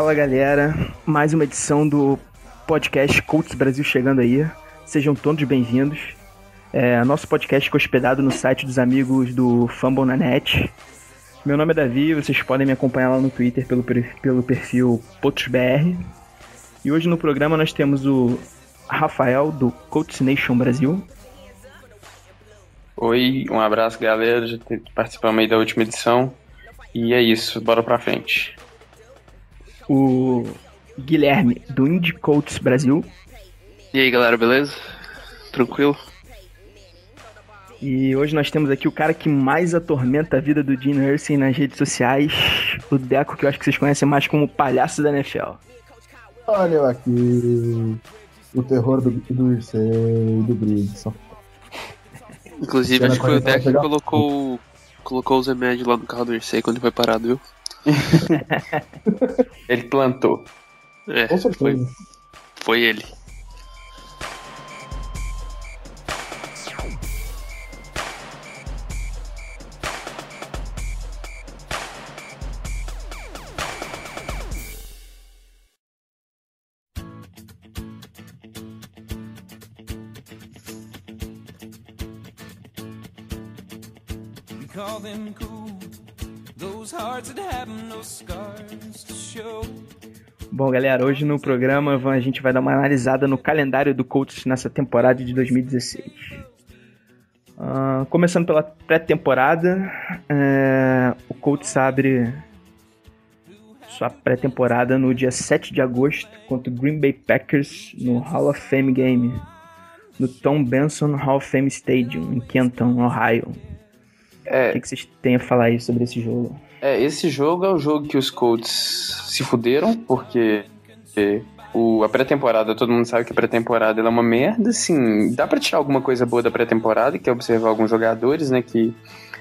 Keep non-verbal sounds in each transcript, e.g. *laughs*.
Fala galera, mais uma edição do podcast Colts Brasil chegando aí. Sejam todos bem-vindos. É, nosso podcast é hospedado no site dos amigos do Fambonanet. Meu nome é Davi, vocês podem me acompanhar lá no Twitter pelo, pelo perfil PotosBR. E hoje no programa nós temos o Rafael do Colts Nation Brasil. Oi, um abraço galera, já participamos aí da última edição. E é isso, bora pra frente o Guilherme do Indie Coats Brasil. E aí galera, beleza? Tranquilo? E hoje nós temos aqui o cara que mais atormenta a vida do Dean Nursing nas redes sociais, o Deco, que eu acho que vocês conhecem mais como o palhaço da NFL. Olha eu aqui, o terror do, do e do Briggs. Inclusive, acho que foi o Deco que colocou, colocou os remédios lá no carro do Irsay quando ele foi parado, viu? *laughs* ele plantou. É, foi, foi ele. call them cool Bom, galera, hoje no programa a gente vai dar uma analisada no calendário do Colts nessa temporada de 2016. Uh, começando pela pré-temporada, uh, o Colts abre sua pré-temporada no dia 7 de agosto contra o Green Bay Packers no Hall of Fame Game, no Tom Benson Hall of Fame Stadium, em Kenton, Ohio. É, o que, que vocês têm a falar aí sobre esse jogo? É, esse jogo é o jogo que os Colts se fuderam, porque o, a pré-temporada, todo mundo sabe que a pré-temporada é uma merda, assim, dá pra tirar alguma coisa boa da pré-temporada, que é observar alguns jogadores, né, que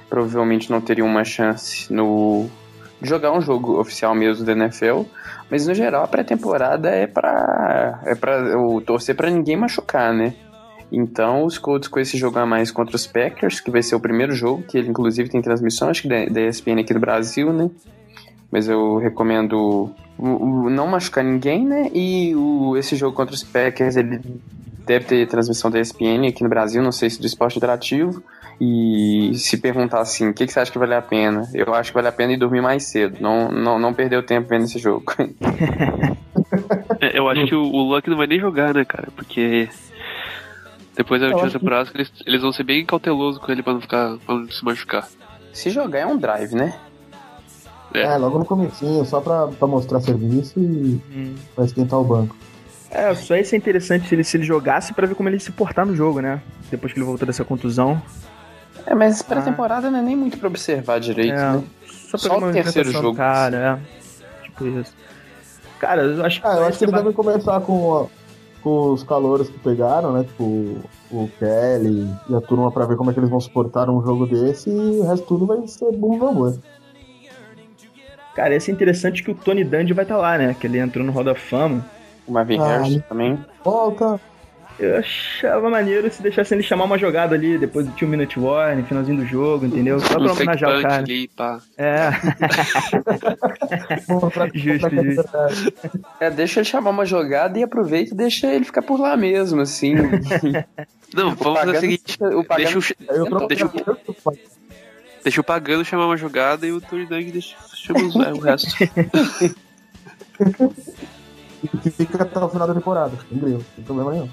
provavelmente não teriam uma chance no jogar um jogo oficial mesmo da NFL, mas no geral a pré-temporada é pra, é pra o, torcer para ninguém machucar, né? Então, os Colts com esse jogo a mais contra os Packers, que vai ser o primeiro jogo, que ele inclusive tem transmissão, acho que da, da ESPN aqui do Brasil, né? Mas eu recomendo não machucar ninguém, né? E o, esse jogo contra os Packers, ele deve ter transmissão da ESPN aqui no Brasil, não sei se do esporte interativo. E se perguntar assim, o que, que, você acha que vale a pena? Eu acho que vale a pena ir dormir mais cedo, não, não, não perder o tempo vendo esse jogo. *laughs* É, eu acho que o, o Luck não vai nem jogar, né, cara? Porque depois da última temporada, que... eles, eles vão ser bem cautelosos com ele pra não ficar pra não se machucar. Se jogar é um drive, né? É, é logo no comecinho, só pra, pra mostrar serviço e hum. pra esquentar o banco. É, só isso é interessante se ele, se ele jogasse pra ver como ele se portar no jogo, né? Depois que ele voltou dessa contusão. É, mas pré-temporada ah. não é nem muito pra observar direito, é, né? Só, só o terceiro jogo. Cara, é. Tipo isso. Cara, eu acho que. Ah, eu acho que ele deve começar com com os calores que pegaram, né? Tipo, o Kelly e a turma pra ver como é que eles vão suportar um jogo desse e o resto tudo vai ser bom amor. Cara, esse é interessante que o Tony Dandy vai estar tá lá, né? Que ele entrou no Roda Fama. O Marvin ah, Harris também. Volta! Eu achava maneiro se deixasse ele chamar uma jogada ali, depois do Two Minute War, no finalzinho do jogo, entendeu? Só pra homenagear o cara. Ali, pá. É. *laughs* justo, justo. É, deixa ele chamar uma jogada e aproveita e deixa ele ficar por lá mesmo, assim. *laughs* Não, vamos fazer o seguinte. O deixa, o, deixa, o, deixa o Pagano chamar uma jogada e o Tony Dang deixa, chama é, o resto. *laughs* e fica até o final da temporada. Incrível, não tem problema nenhum.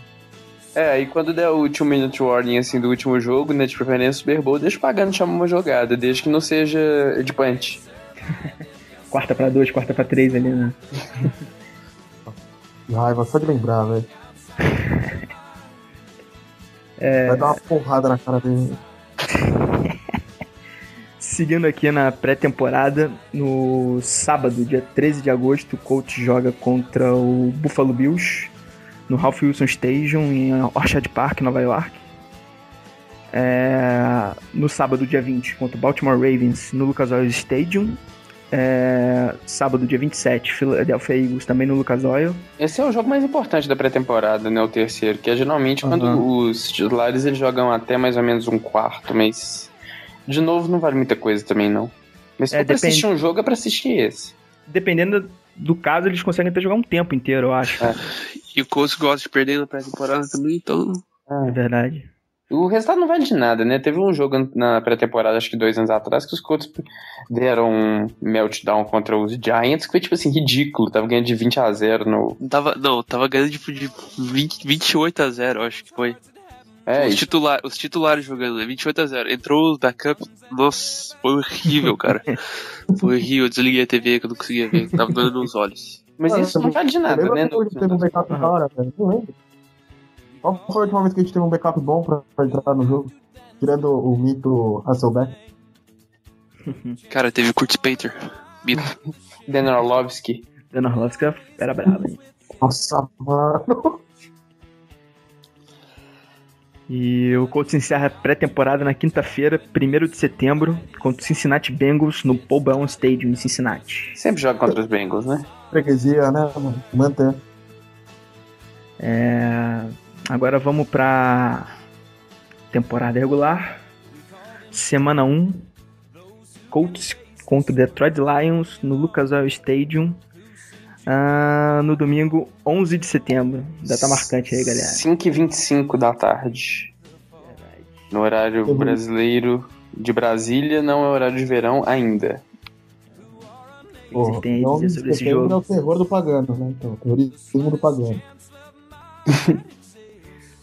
É, aí quando der o último minute warning assim do último jogo, né, de preferência Super Bowl, deixa o Pagano chamar uma jogada, desde que não seja de punch. *laughs* quarta pra dois, quarta pra três ali, né? *laughs* Raiva, só de lembrar, velho. *laughs* É... Vai dar uma porrada na cara dele. Seguindo aqui na pré-temporada, no sábado, dia 13 de agosto, o Colts joga contra o Buffalo Bills no Ralph Wilson Stadium em Orchard Park, Nova York. É, no sábado, dia 20, contra o Baltimore Ravens no Lucas Oil Stadium. É, sábado, dia 27, Philadelphia Eagles também no Lucas Oil. Esse é o jogo mais importante da pré-temporada, né? O terceiro, que é geralmente uhum. quando os titulares eles jogam até mais ou menos um quarto, mas de novo não vale muita coisa também, não. Mas se é, for depend... pra assistir um jogo, é pra assistir esse. Dependendo do caso, eles conseguem até jogar um tempo inteiro, eu acho. É. E o Colts gosta de perder na pré-temporada também, então. É verdade. O resultado não vale de nada, né? Teve um jogo na pré-temporada, acho que dois anos atrás, que os Colts deram um meltdown contra os Giants, que foi, tipo assim, ridículo. Tava ganhando de 20 a 0 no... Tava, não, tava ganhando tipo, de 20, 28 a 0, acho que foi. É, os, titular, os titulares jogando, né? 28 a 0 Entrou os backup, nossa, foi horrível, cara. *laughs* foi horrível, eu desliguei a TV que eu não conseguia ver, tava dando nos olhos. Mas isso não vale de nada, né? Teve um backup da hora, velho. Não lembro. Qual foi a última vez que a gente teve um backup bom pra, pra entrar no jogo? Tirando o mito Hasselbeck. *laughs* Cara, teve o Kurt Painter. Mito. *laughs* Dan Orlovsky. Dan Orlovsky era brabo, hein? Nossa, mano. E o Colts encerra a pré-temporada na quinta-feira, 1 de setembro, contra o Cincinnati Bengals no Paul Brown Stadium em Cincinnati. Sempre joga contra os Bengals, né? Freguesia, né? Manter. É... Agora vamos pra temporada regular. Semana 1. Colts contra o Detroit Lions no Lucas Oil Stadium. Uh, no domingo 11 de setembro. Data marcante aí, galera. 5h25 da tarde. No horário uhum. brasileiro de Brasília, não é horário de verão ainda. O que vocês têm a dizer sobre esse jogo? É o terror do pagano, né? Então, o terrorismo do pagano. *laughs*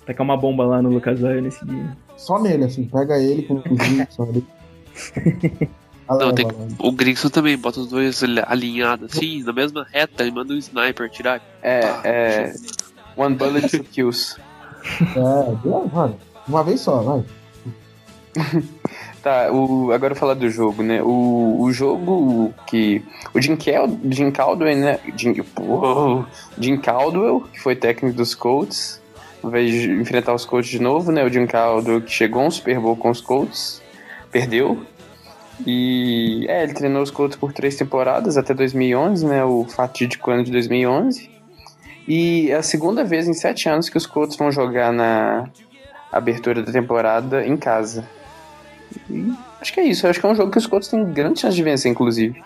Tacar uma bomba lá no Lucas Oil nesse dia. Só nele, assim, pega ele com *laughs* o só ali. *laughs* Não, tem, o Gringson também bota os dois alinhados assim, na mesma reta, e manda um sniper tirar. É, é. One bullet two kills. *laughs* É, mano, uma vez só, vai. tá, o, agora eu falar do jogo, né? O, o jogo que. O Jim, Kel, Jim Caldwell, né? Jim, Jim Caldwell, que foi técnico dos Colts, vai enfrentar os Colts de novo, né? O Jim Caldwell que chegou um Super Bowl com os Colts, perdeu. E é, ele treinou os Colts por três temporadas até 2011, né? O fatídico ano de 2011. E é a segunda vez em sete anos que os Colts vão jogar na abertura da temporada em casa. E acho que é isso. Acho que é um jogo que os Colts têm grande chance de vencer, inclusive.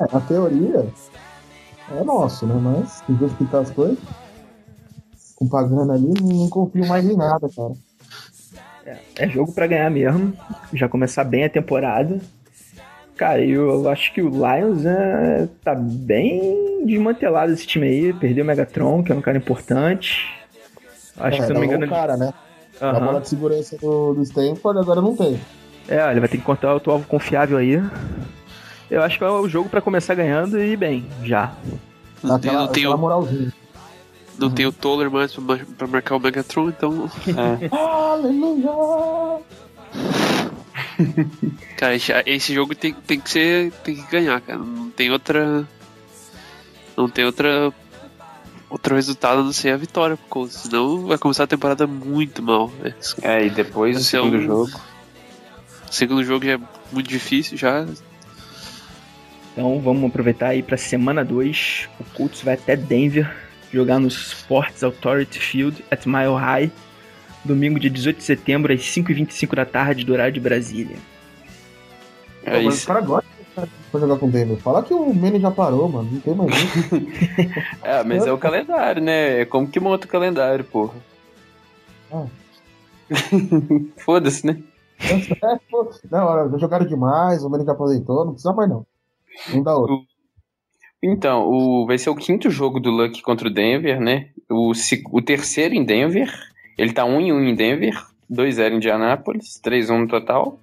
É, na teoria é nosso, né? Mas tem que explicar as coisas com Pagano ali, não confio mais em nada, cara. É, é jogo para ganhar mesmo. Já começar bem a temporada. Cara, eu acho que o Lions é, tá bem desmantelado esse time aí. Perdeu o Megatron, que é um cara importante. Acho é, que se não me engano. cara, né? Uhum. A bola de segurança do, do Stanford agora não tem. É, ele vai ter que encontrar outro alvo confiável aí. Eu acho que é o jogo para começar ganhando e bem, já. Não, tem, não tem o... moralzinha. Não uhum. tem o Toller mais pra, pra marcar o Megatron, então. É. Aleluia! *laughs* cara, esse, esse, jogo tem, tem que ser. tem que ganhar, cara. Não tem outra. Não tem outra. Outro resultado a não ser a vitória pro Colts. Senão vai começar a temporada muito mal. Né? É, e depois o segundo um... jogo. O segundo jogo já é muito difícil já. Então vamos aproveitar aí pra semana 2. O Colts vai até Denver jogar no Sports Authority Field at Mile High, domingo de 18 de setembro, às 5h25 da tarde, do horário de Brasília. É Pô, isso. Mas o cara gosta pra jogar com o Denver. Fala que o Manny já parou, mano. Não tem mais isso. *laughs* é, mas é o calendário, né? É como que monta o calendário, porra. Ah. *laughs* Foda-se, né? É, não, jogaram demais, o Manny já aposentou, não precisa mais não. Não dá outro. Então, o, vai ser o quinto jogo do Luck contra o Denver, né? O, o terceiro em Denver. Ele tá 1 em 1 em Denver, 2-0 em Indianápolis, 3-1 no total.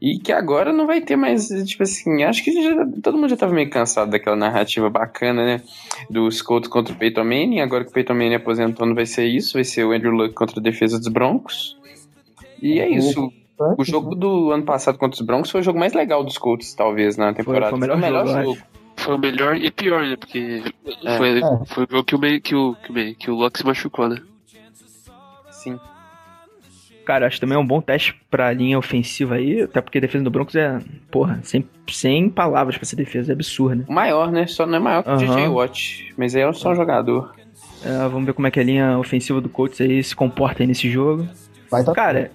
E que agora não vai ter mais, tipo assim, acho que já, todo mundo já tava meio cansado daquela narrativa bacana, né? Dos Colts contra o Peyton Manning. Agora que o Peyton Manning aposentou, não vai ser isso, vai ser o Andrew Luck contra a defesa dos Broncos. E é isso. O jogo do ano passado contra os Broncos foi o jogo mais legal dos Colts, talvez, na temporada. Foi, foi o melhor, jogo. jogo. Foi o melhor e pior, né? Porque é. foi, é. foi o jogo que o, que o, que o, que o Locke se machucou, né? Sim. Cara, acho também é um bom teste pra linha ofensiva aí, até porque a defesa do Broncos é, porra, sem, sem palavras pra essa defesa, é absurda. O maior, né? Só não é maior que o DJ Watt, mas aí é só um jogador. É, vamos ver como é que a linha ofensiva do Colts aí se comporta aí nesse jogo. Vai tá Cara,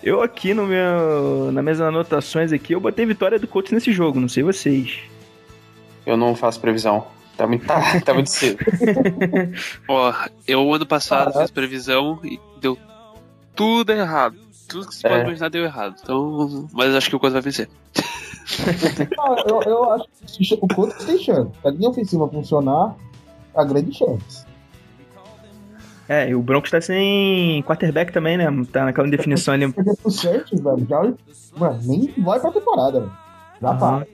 eu aqui no meu, nas minhas anotações aqui, eu botei vitória do Colts nesse jogo, não sei vocês. Eu não faço previsão. Tá muito, tá, tá muito cedo. *laughs* Ó, eu ano passado fiz previsão e deu tudo errado. Tudo que você é. pode imaginar deu errado. Então, mas acho que o Colts vai vencer. *laughs* ah, eu, eu, acho que o Colts tem chance. Se a linha ofensiva funcionar, a grande chance. É, e o Broncos tá sem quarterback também, né? Tá naquela definição ali. Velho. Já, mano, nem vai pra temporada, velho. Já uhum. para.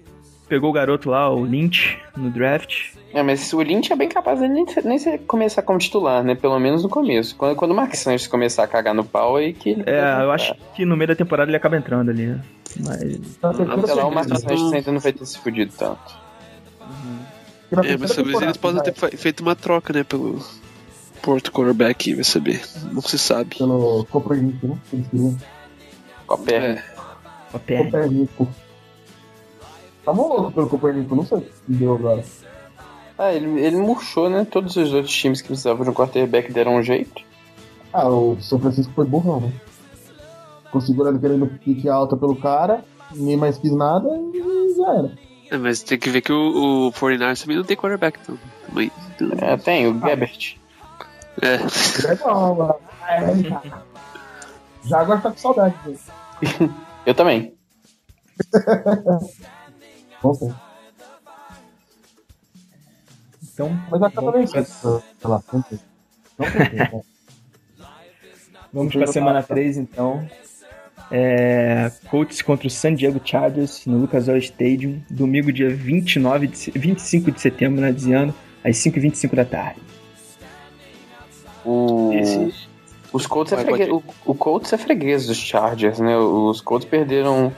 Pegou o garoto lá, o Lynch, no draft. É, mas o Lynch é bem capaz de nem, nem começar como titular, né? Pelo menos no começo. Quando, quando o Mark Sanchez começar a cagar no pau, aí que ele. É, eu acho que no meio da temporada ele acaba entrando ali, né? Mas. Até lá o Mark Sanchez ainda não vai ter se fudido tanto. Uhum. É, mas talvez eles possam ter feito uma troca, né? Pelo Porto quarterback, vai saber. Não se sabe. Pelo Copernico, né? É. Copernico. Tava louco pelo Copernico, não sei o que deu agora. Ah, ele, ele murchou, né? Todos os outros times que precisavam de um quarterback deram um jeito. Ah, o São Francisco foi burrão, né? Ficou segurando querendo pique alta pelo cara, nem mais quis nada e já era. É, mas tem que ver que o, o 49 também não tem quarterback, então. Também, É, tem, o ah. Gabbert. É. Legal, é, Já agora tá com saudade dele. *laughs* Eu também. *laughs* Tempo. Então, Mas acaba vencendo pela frente. Não *laughs* Vamos para a semana 3, então. É, Colts contra o San Diego Chargers no Lucas Oil Stadium, domingo, dia 29 de, 25 de setembro, né, ano, às 5h25 da tarde. O... Os Colts é freguês, o, o Colts é freguês dos Chargers, né? Os Colts perderam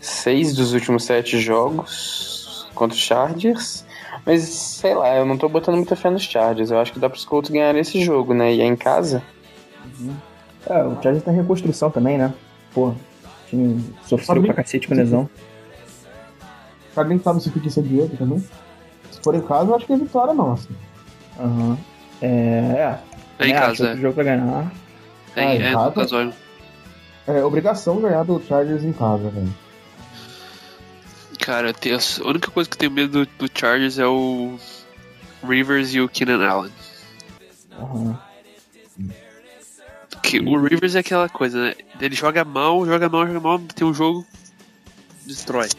seis dos últimos sete jogos contra os Chargers. Mas sei lá, eu não tô botando muita fé nos Chargers. Eu acho que dá pros Colts ganhar esse jogo, né? E é em casa. Uhum. É, o Chargers tá em reconstrução também, né? Pô, o time sofreu pra cacete com lesão. Sabe nem sabe se fica em Diego também. Se for em casa, eu acho que é vitória nossa. Aham. Uhum. É, é. em casa, é. jogo pra ganhar. É, ah, é, casa, caso, é obrigação ganhar do Chargers em casa, velho. Cara, a única coisa que eu tenho medo do, do Chargers é o Rivers e o Keenan Allen. Uhum. Que o Rivers é aquela coisa, né? Ele joga mal, joga mal, joga mal, tem um jogo, destrói.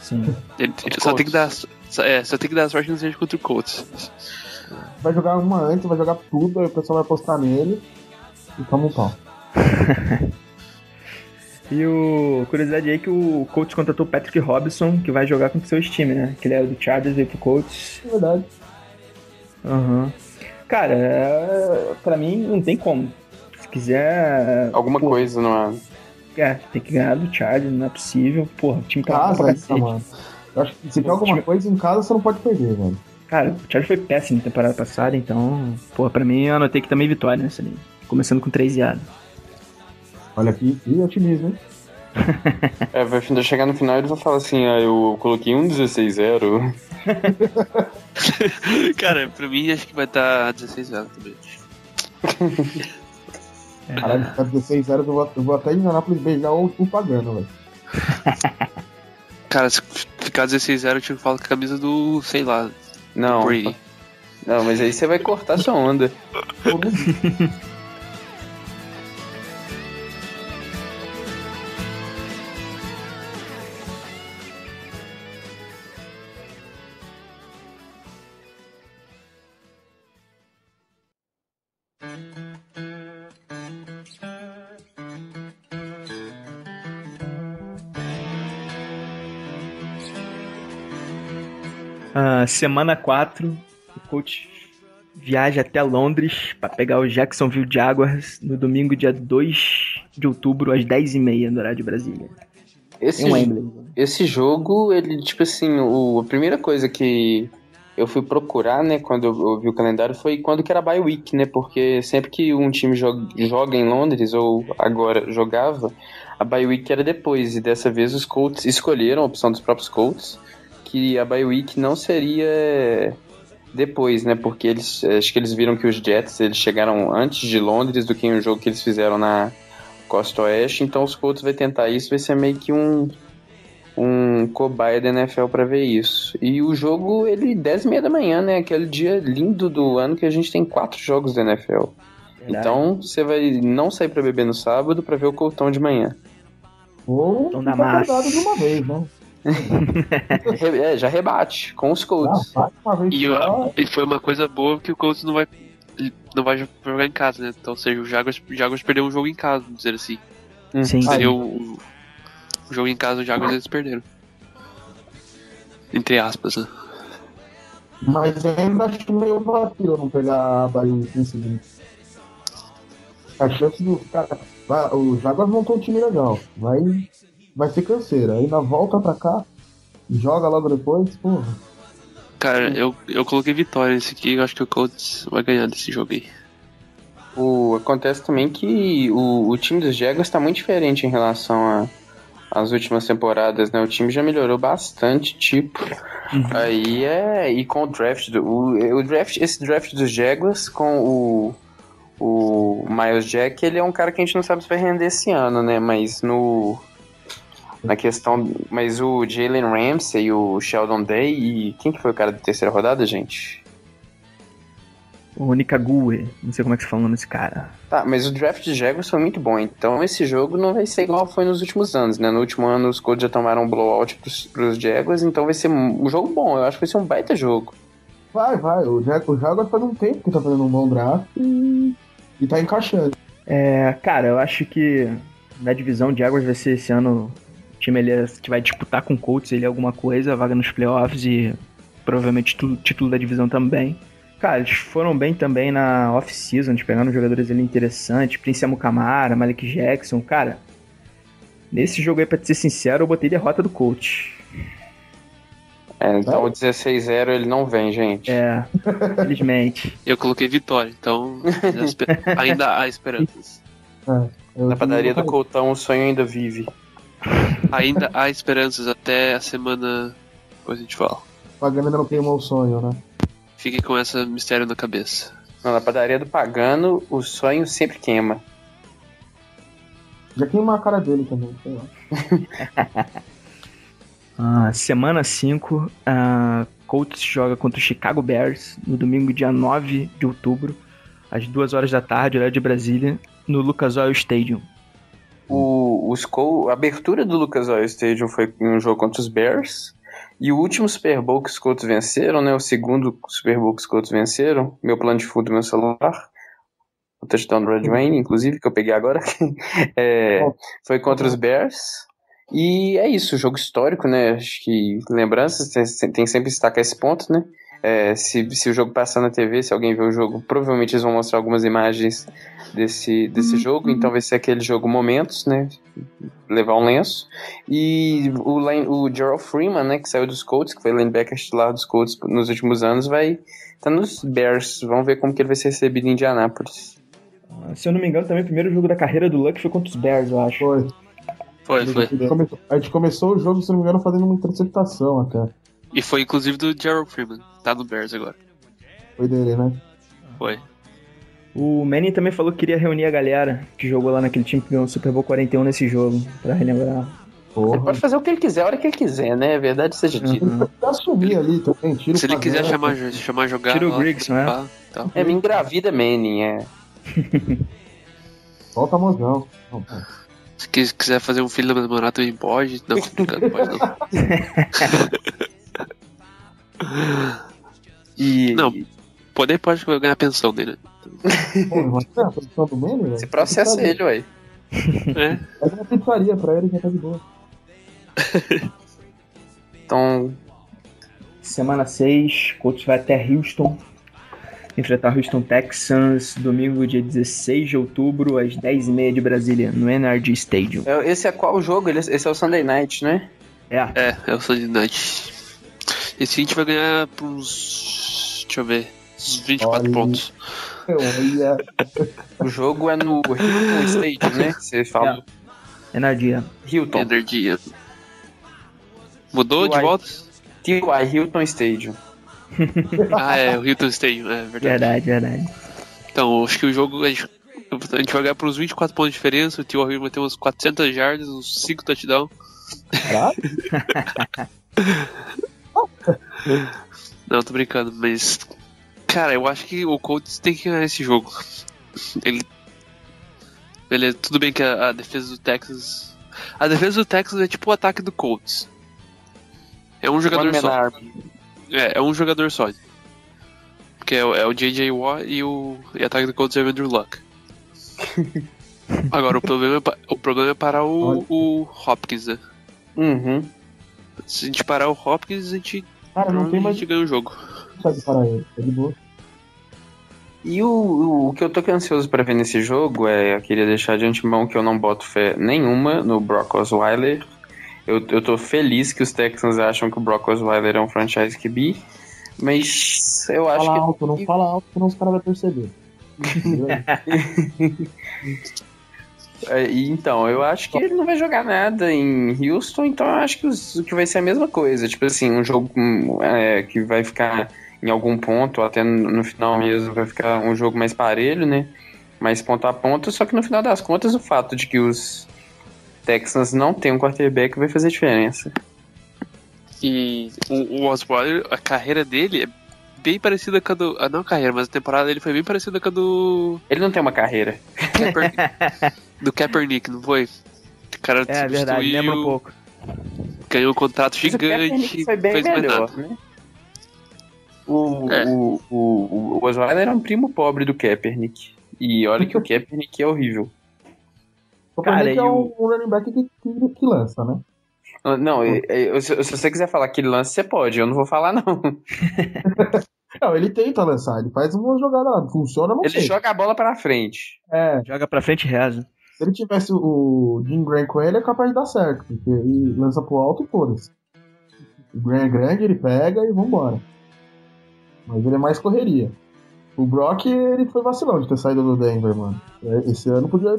Sim. Ele, ele só, tem que dar, só, é, só tem que dar sorte que não seja contra o Colts. Vai jogar uma antes, vai jogar tudo, aí o pessoal vai apostar nele e toma um pau. *laughs* E o curiosidade aí é que o Colts contratou o Patrick Robinson, que vai jogar com seus times, né? Que ele era do Chargers e pro Colts. É verdade. Aham. Uhum. Cara, é, pra mim não tem como. Se quiser. Alguma pô, coisa, não é? É, tem que ganhar do Chargers, não é possível. Porra, o time tá casa, pra cacete. Mano. Eu acho que se tem alguma time... coisa em casa, você não pode perder, velho. Cara, o Chargers foi péssimo na temporada passada, então, porra, pra mim eu anotei que também vitória nessa linha. Começando com 3 iadas. Olha aqui, e otimismo, hein? *laughs* é, vai chegar no final e ele vai falar assim, ah, eu coloquei um 16-0. *laughs* Cara, pra mim acho que vai estar tá 16-0 também. *laughs* Caralho, tá 16-0, eu vou, eu vou até em Anápolis beijar o, o pagano, velho. Cara, se ficar 16-0, eu te falo com a camisa do, sei lá, não. Brady. Não, mas aí você vai cortar sua onda. Semana 4, o coach viaja até Londres para pegar o Jacksonville Jaguars no domingo, dia 2 de outubro, às 10h30 no horário de Brasília. Esse, esse jogo, ele, tipo assim, o, a primeira coisa que eu fui procurar, né, quando eu, vi o calendário, foi quando que era bye week, né, porque sempre que um time joga, joga em Londres, ou agora jogava, a bye week era depois, e dessa vez os Colts escolheram a opção dos próprios Colts, que a bye week não seria depois, né, porque eles, acho que eles viram que os Jets, eles chegaram antes de Londres do que um jogo que eles fizeram na Costa Oeste, então os Colts vai tentar isso, vai ser meio que um um cobaia da NFL para ver isso. E o jogo, ele 10 e meia da manhã, né? Aquele dia lindo do ano que a gente tem quatro jogos da NFL. Verdade. Então você vai não sair para beber no sábado para ver o Coltão de manhã. Ou então tá de uma vez, né? *laughs* é, já rebate com os Colts. e, e, foi uma coisa boa que o Colts não vai não vai jogar em casa, né? Então, ou seja, o Jaguars, o Jaguars perdeu um jogo em casa, vamos dizer assim. Sim. Seria o, o jogo em casa, os Jaguars eles perderam. Entre aspas, né? Mas ainda acho meio vacilo não pegar a Bahia em seguinte. A chance do cara. O Jaguars montou um time legal. Vai, vai ser canseira. Ainda volta pra cá, joga logo depois, porra. Cara, eu, eu coloquei vitória nesse aqui. Eu acho que o Colts vai ganhar desse jogo aí. O, acontece também que o, o time dos Jaguars está muito diferente em relação a as últimas temporadas, né? O time já melhorou bastante, tipo. Uhum. Aí é. E com o draft. Do, o, o draft esse draft dos Jaguars com o. O Miles Jack, ele é um cara que a gente não sabe se vai render esse ano, né? Mas no. Na questão. Mas o Jalen Ramsey e o Sheldon Day. E quem que foi o cara da terceira rodada, gente? O Nikague, não sei como é que se fala o nome desse cara. Tá, mas o draft de Jaguars foi muito bom, então esse jogo não vai ser igual foi nos últimos anos, né? No último ano os Colts já tomaram um blowout pros, pros Jaguars, então vai ser um jogo bom, eu acho que vai ser um baita jogo. Vai, vai, o, Jag o Jaguars faz um tempo que tá fazendo um bom draft e, e tá encaixando. É, cara, eu acho que na divisão de Jaguars vai ser esse ano o time ele é, que vai disputar com o Colts ele é alguma coisa, vaga nos playoffs e provavelmente título, título da divisão também. Cara, eles foram bem também na off-season, eles pegaram jogadores ali interessantes, Prince Amukamara, Malik Jackson, cara. Nesse jogo aí, pra ser sincero, eu botei derrota do coach. É, então o 16-0 ele não vem, gente. É, infelizmente. *laughs* eu coloquei vitória, então *laughs* ainda há esperanças. É, Na padaria do Coutão o sonho ainda vive. Ainda há esperanças até a semana. Depois a gente fala. Pagando ainda não queimou o sonho, né? Fique com esse mistério na cabeça. Não, na padaria do pagano, o sonho sempre queima. Já queima a cara dele também, sei lá. *laughs* ah, semana 5, uh, Colts joga contra o Chicago Bears no domingo, dia 9 de outubro, às 2 horas da tarde, horário de Brasília, no Lucas Oil Stadium. O, os, a abertura do Lucas Oil Stadium foi um jogo contra os Bears. E o último Super Bowl que os Colts venceram, né? O segundo Super Bowl que os Colts venceram, meu plano de fundo do meu celular, o touchdown do Red Wayne, inclusive, que eu peguei agora, *laughs* é, foi contra os Bears. E é isso, jogo histórico, né? Acho que lembranças, tem, tem sempre destacar esse ponto, né? É, se, se o jogo passar na TV, se alguém ver o jogo, provavelmente eles vão mostrar algumas imagens desse, desse uhum. jogo, então vai ser aquele jogo momentos, né? Levar um lenço. E o, o Gerald Freeman, né, que saiu dos Colts, que foi linebacker titular dos Colts nos últimos anos, vai tá nos Bears. Vamos ver como que ele vai ser recebido em Indianápolis. Ah, se eu não me engano, também o primeiro jogo da carreira do Luck foi contra os Bears, eu acho. Foi. Foi, foi. A gente, começou, a gente começou o jogo, se não me engano, fazendo uma interceptação até. E foi inclusive do Gerald Freeman. Tá no Bears agora. Foi dele, né? Foi. O Manning também falou que queria reunir a galera que jogou lá naquele time que ganhou o Super Bowl 41 nesse jogo, pra relembrar. Porra. Ele pode fazer o que ele quiser, a hora que ele quiser, né? É verdade seja dita. Ele pode assumir ali também, tira Se ele quiser chamar, chamar jogar. Tira o Griggs, né? Tá. É, me engravida Manning, é. *laughs* Volta a mãozão. Se quiser fazer um filho da namorada também pode. Não, complicado, pode não. e... *laughs* Não, poder pode ganhar pensão dele. *laughs* Você processa ele, ué. É. *laughs* Faz uma pizzaria pra ele já tá de boa. *laughs* então. Semana 6, Colts vai até Houston. enfrentar o Houston Texans domingo, dia 16 de outubro, às 10h30 de Brasília, no NRG Stadium. É, esse é qual jogo? Esse é o Sunday Night, né? É. É, é o Sunday Night. Esse a gente vai ganhar por uns. Deixa eu ver. Uns 24 Olha. pontos. Olha. o jogo é no Hilton Stadium, né? Você fala. É. Energia. Hilton. Energia. Mudou de volta? T.Y. Hilton Stadium. *laughs* ah, é, o Hilton Stadium, é verdade. Verdade, verdade. Então, acho que o jogo a gente, a gente vai ganhar por uns 24 pontos de diferença. O T.Y. vai ter uns 400 yards, uns 5 touchdowns. *laughs* Não, tô brincando, mas. Cara, eu acho que o Colts tem que ganhar esse jogo. Ele. Beleza, tudo bem que a, a defesa do Texas. A defesa do Texas é tipo o ataque do Colts. É um jogador só. É, é um jogador só. Porque é, é o J.J. Watt e o e ataque do Colts é o Andrew Luck. *laughs* Agora, o problema é, o problema é parar o, o Hopkins, né? Uhum. Se a gente parar o Hopkins, a gente, Cara, não tem mais... a gente ganha o jogo. Sabe parar ele, tá de boa. E o, o, que eu tô ansioso para ver nesse jogo é, eu queria deixar de antemão que eu não boto fé nenhuma no Brock Osweiler eu, eu tô feliz que os Texans acham que o Brock Osweiler é um franchise QB, mas eu acho fala que. Alto, não fala alto, senão os caras vão perceber. *laughs* é, então, eu acho que ele não vai jogar nada em Houston, então eu acho que, os, que vai ser a mesma coisa. Tipo assim, um jogo é, que vai ficar em algum ponto, até no, no final mesmo, vai ficar um jogo mais parelho, né? Mais ponto a ponto, só que no final das contas, o fato de que os Texans não tem um quarterback vai fazer diferença. E o, o Osweiler, a carreira dele é bem parecida com a do. Ah, não a carreira, mas a temporada dele foi bem parecida com a do. Ele não tem uma carreira. do Kaepernick, não foi? O cara é verdade, lembra um pouco. Ganhou um contrato gigante. Foi bem melhor, né? O, é. o, o, o Osweiler era um primo pobre do Kaepernick. E olha que o Kaepernick é horrível. O cara, é um, um running back que, que, que lança, né? Ah, não, eu, se, se, você quiser falar que ele lança, você pode, eu não vou falar, não. *laughs* não, ele tenta lançar, ele faz uma jogada, funciona, não Ele sei. joga a bola pra frente. É. Joga pra frente e reza. Se ele tivesse o Jim Grant com ele, é capaz de dar certo, porque ele lança pro alto e foda-se. O Grant é grande, ele pega e vambora. Mas ele é mais correria. O Brock, ele foi vacilão de ter saído do Denver, mano. Esse ano podia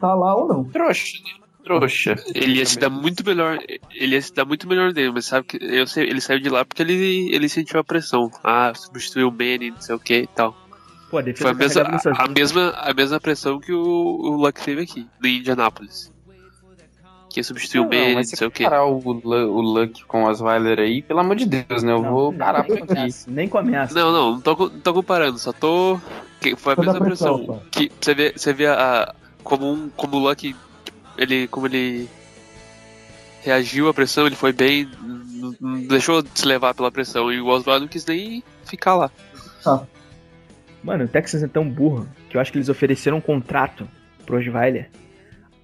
tá lá ou não. Trouxa, né? Trouxa. Ele ia se dar muito melhor. Ele ia se dar muito melhor dele, mas sabe que eu sei, ele saiu de lá porque ele, ele sentiu a pressão. Ah, substituiu o Benny, não sei o que e tal. Pô, a Foi a mesma, a, a, mesma, a mesma pressão que o, o Luck teve aqui, no Indianapolis. Que substituiu o Benny, não sei o que. parar o, o Luck com o Osweiler aí, pelo amor de Deus, né? Eu não, vou parar por aqui. Nem começa. Não, não, não tô, não tô comparando, só tô. Que foi a mesma pressão. pressão que você vê, você vê a, como um como o Luck ele como ele reagiu à pressão, ele foi bem, não deixou de se levar pela pressão e o Oswald não quis nem ficar lá. Ah. Mano, o Texas é tão burro que eu acho que eles ofereceram um contrato pro Osweiler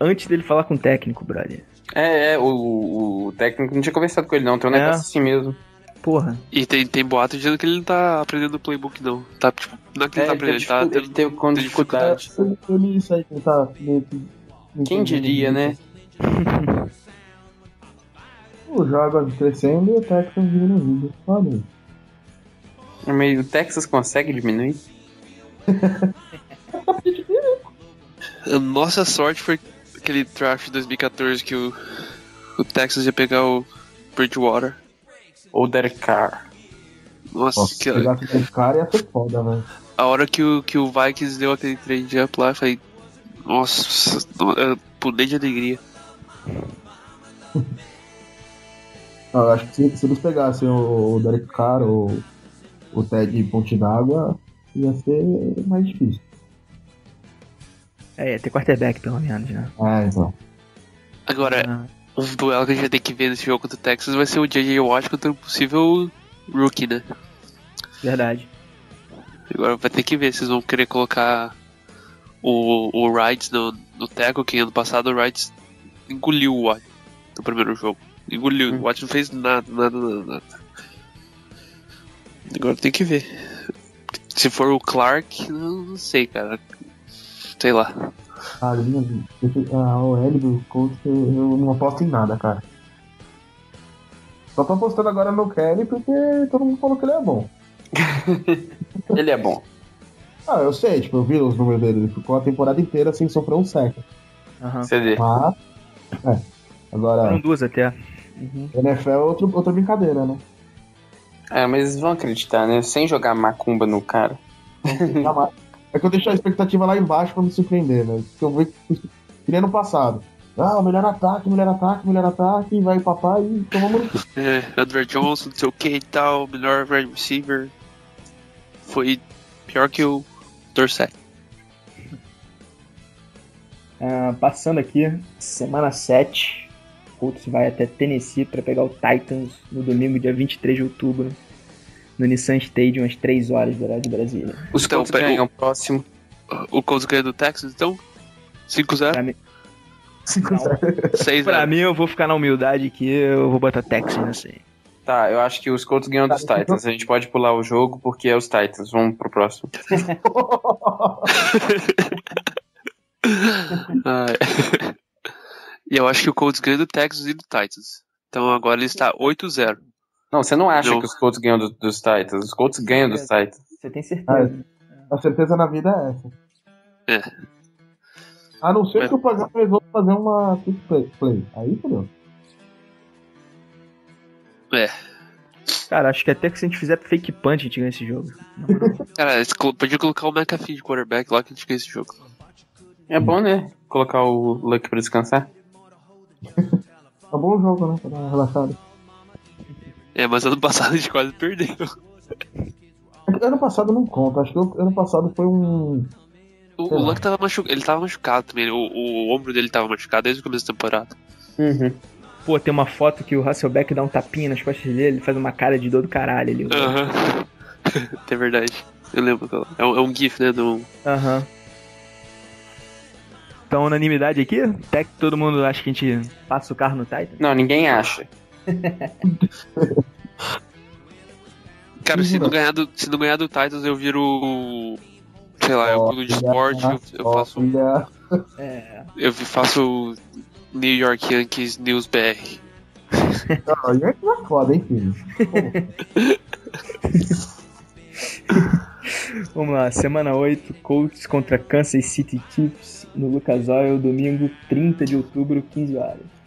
antes dele falar com o técnico, brother. É, é, o, o técnico não tinha conversado com ele não, tem um é. negócio assim mesmo. Porra. E tem, tem boato dizendo que ele não tá aprendendo o playbook, não. Tá, tipo, não é que ele é, tá aprendendo, ele tá tendo, ele teve com dificuldade. Eu li isso aí que ele tá meio que. Quem diria, né? *laughs* o Jaguars crescendo e o Texas diminuindo. Olha aí. O Texas consegue diminuir? *laughs* Nossa sorte foi aquele draft de 2014 que o, o Texas ia pegar o Bridgewater ou Derek Carr. Nossa, Nossa que... pegar Derek Carr ia ser foda, velho. A hora que o, que o Vikings deu aquele trade up lá, eu falei, nossa, eu pulei de alegria. *laughs* eu acho que se, se, eles pegassem o, o Derek Carr ou o Ted Ponte d'Água, ia ser mais difícil. É, ia ter quarterback pelo menos, né? É, então. Agora, ah um duelo que a gente vai ter que ver nesse jogo contra o Texas vai ser o J.J. Watt contra o possível rookie, né? Verdade. Agora vai ter que ver se vocês vão querer colocar o, o Wright no, no tackle, que ano passado o Wright engoliu o Watt no primeiro jogo. Engoliu, hum. o Watt não fez nada, nada, nada, nada. Agora tem que ver. Se for o Clark, não sei, cara. Sei lá. Ah, a OL do Colts eu não aposto em nada, cara. Só tô apostando agora no Kelly porque todo mundo falou que ele é bom. *laughs* ele é bom. Ah, eu sei, tipo, eu vi os números dele. Ele ficou a temporada inteira sem sofrer um sec. Uhum. CD. Mas, é. Agora. Foram duas até. Uhum. NFL é outro, outra brincadeira, né? É, mas eles vão acreditar, né? Sem jogar macumba no cara. É que eu deixo a expectativa lá embaixo pra me surpreender, né? Porque eu vi que nem no passado. Ah, melhor ataque, melhor ataque, melhor ataque, vai papai e toma muito. *laughs* É, Edward Johnson, não sei o que e tal, melhor wide receiver. Foi pior que o Dorset. Uh, passando aqui, semana 7, Colts vai até Tennessee para pegar o Titans no domingo, dia 23 de outubro, no Nissan Stadium, às 3 horas do horário de Brasília. Os então, Colts ganham o próximo. O Colts ganha do Texas, então? 5-0? Pra mim... 5-0. pra mim, eu vou ficar na humildade aqui, eu vou botar Texas aí. Tá, eu acho que os Colts ganham dos Titans. A gente pode pular o jogo porque é os Titans. Vamos pro próximo. *laughs* e eu acho que o Colts ganha do Texas e do Titans. Então agora ele está 8-0. Não, você não acha que os Colts ganham do, dos Titans. Os Colts ganham dos Titans. Você tem certeza. Ah, a certeza na vida é essa. É. A não ser é. que o resolva fazer uma quick play. play. Aí fodeu. É. Cara, acho que até que se a gente fizer fake punch, a gente ganha esse jogo. Cara, podia colocar o McAfee de quarterback lá que a gente ganha esse jogo. É bom, né? Colocar o Luck pra descansar. *laughs* é um bom jogo, né? Pra dar uma relaxada. É, mas ano passado a gente quase perdeu. Ano passado não conta, acho que ano passado foi um. O, o Luck tava machucado, ele tava machucado também, o, o, ombro dele tava machucado desde o começo da temporada. Uhum. Pô, tem uma foto que o Hasselbeck dá um tapinha nas costas dele, ele faz uma cara de dor do caralho ali. Aham. Uhum. *laughs* é verdade. Eu lembro. É um, é um GIF, né? Aham. Uhum. Então, unanimidade aqui? Até que todo mundo acha que a gente passa o carro no Titan? Não, ninguém acha. *laughs* Cara, se não, ganhar do, se não ganhar do Titans, eu viro. Sei lá, eu viro de esporte, eu, eu faço. É. Eu faço New York Yankees News BR. Não, Yankees é foda, hein, filho? *laughs* Vamos lá, semana 8, Colts contra Kansas City Chiefs no Lucas Oil, domingo 30 de outubro, 15 horas.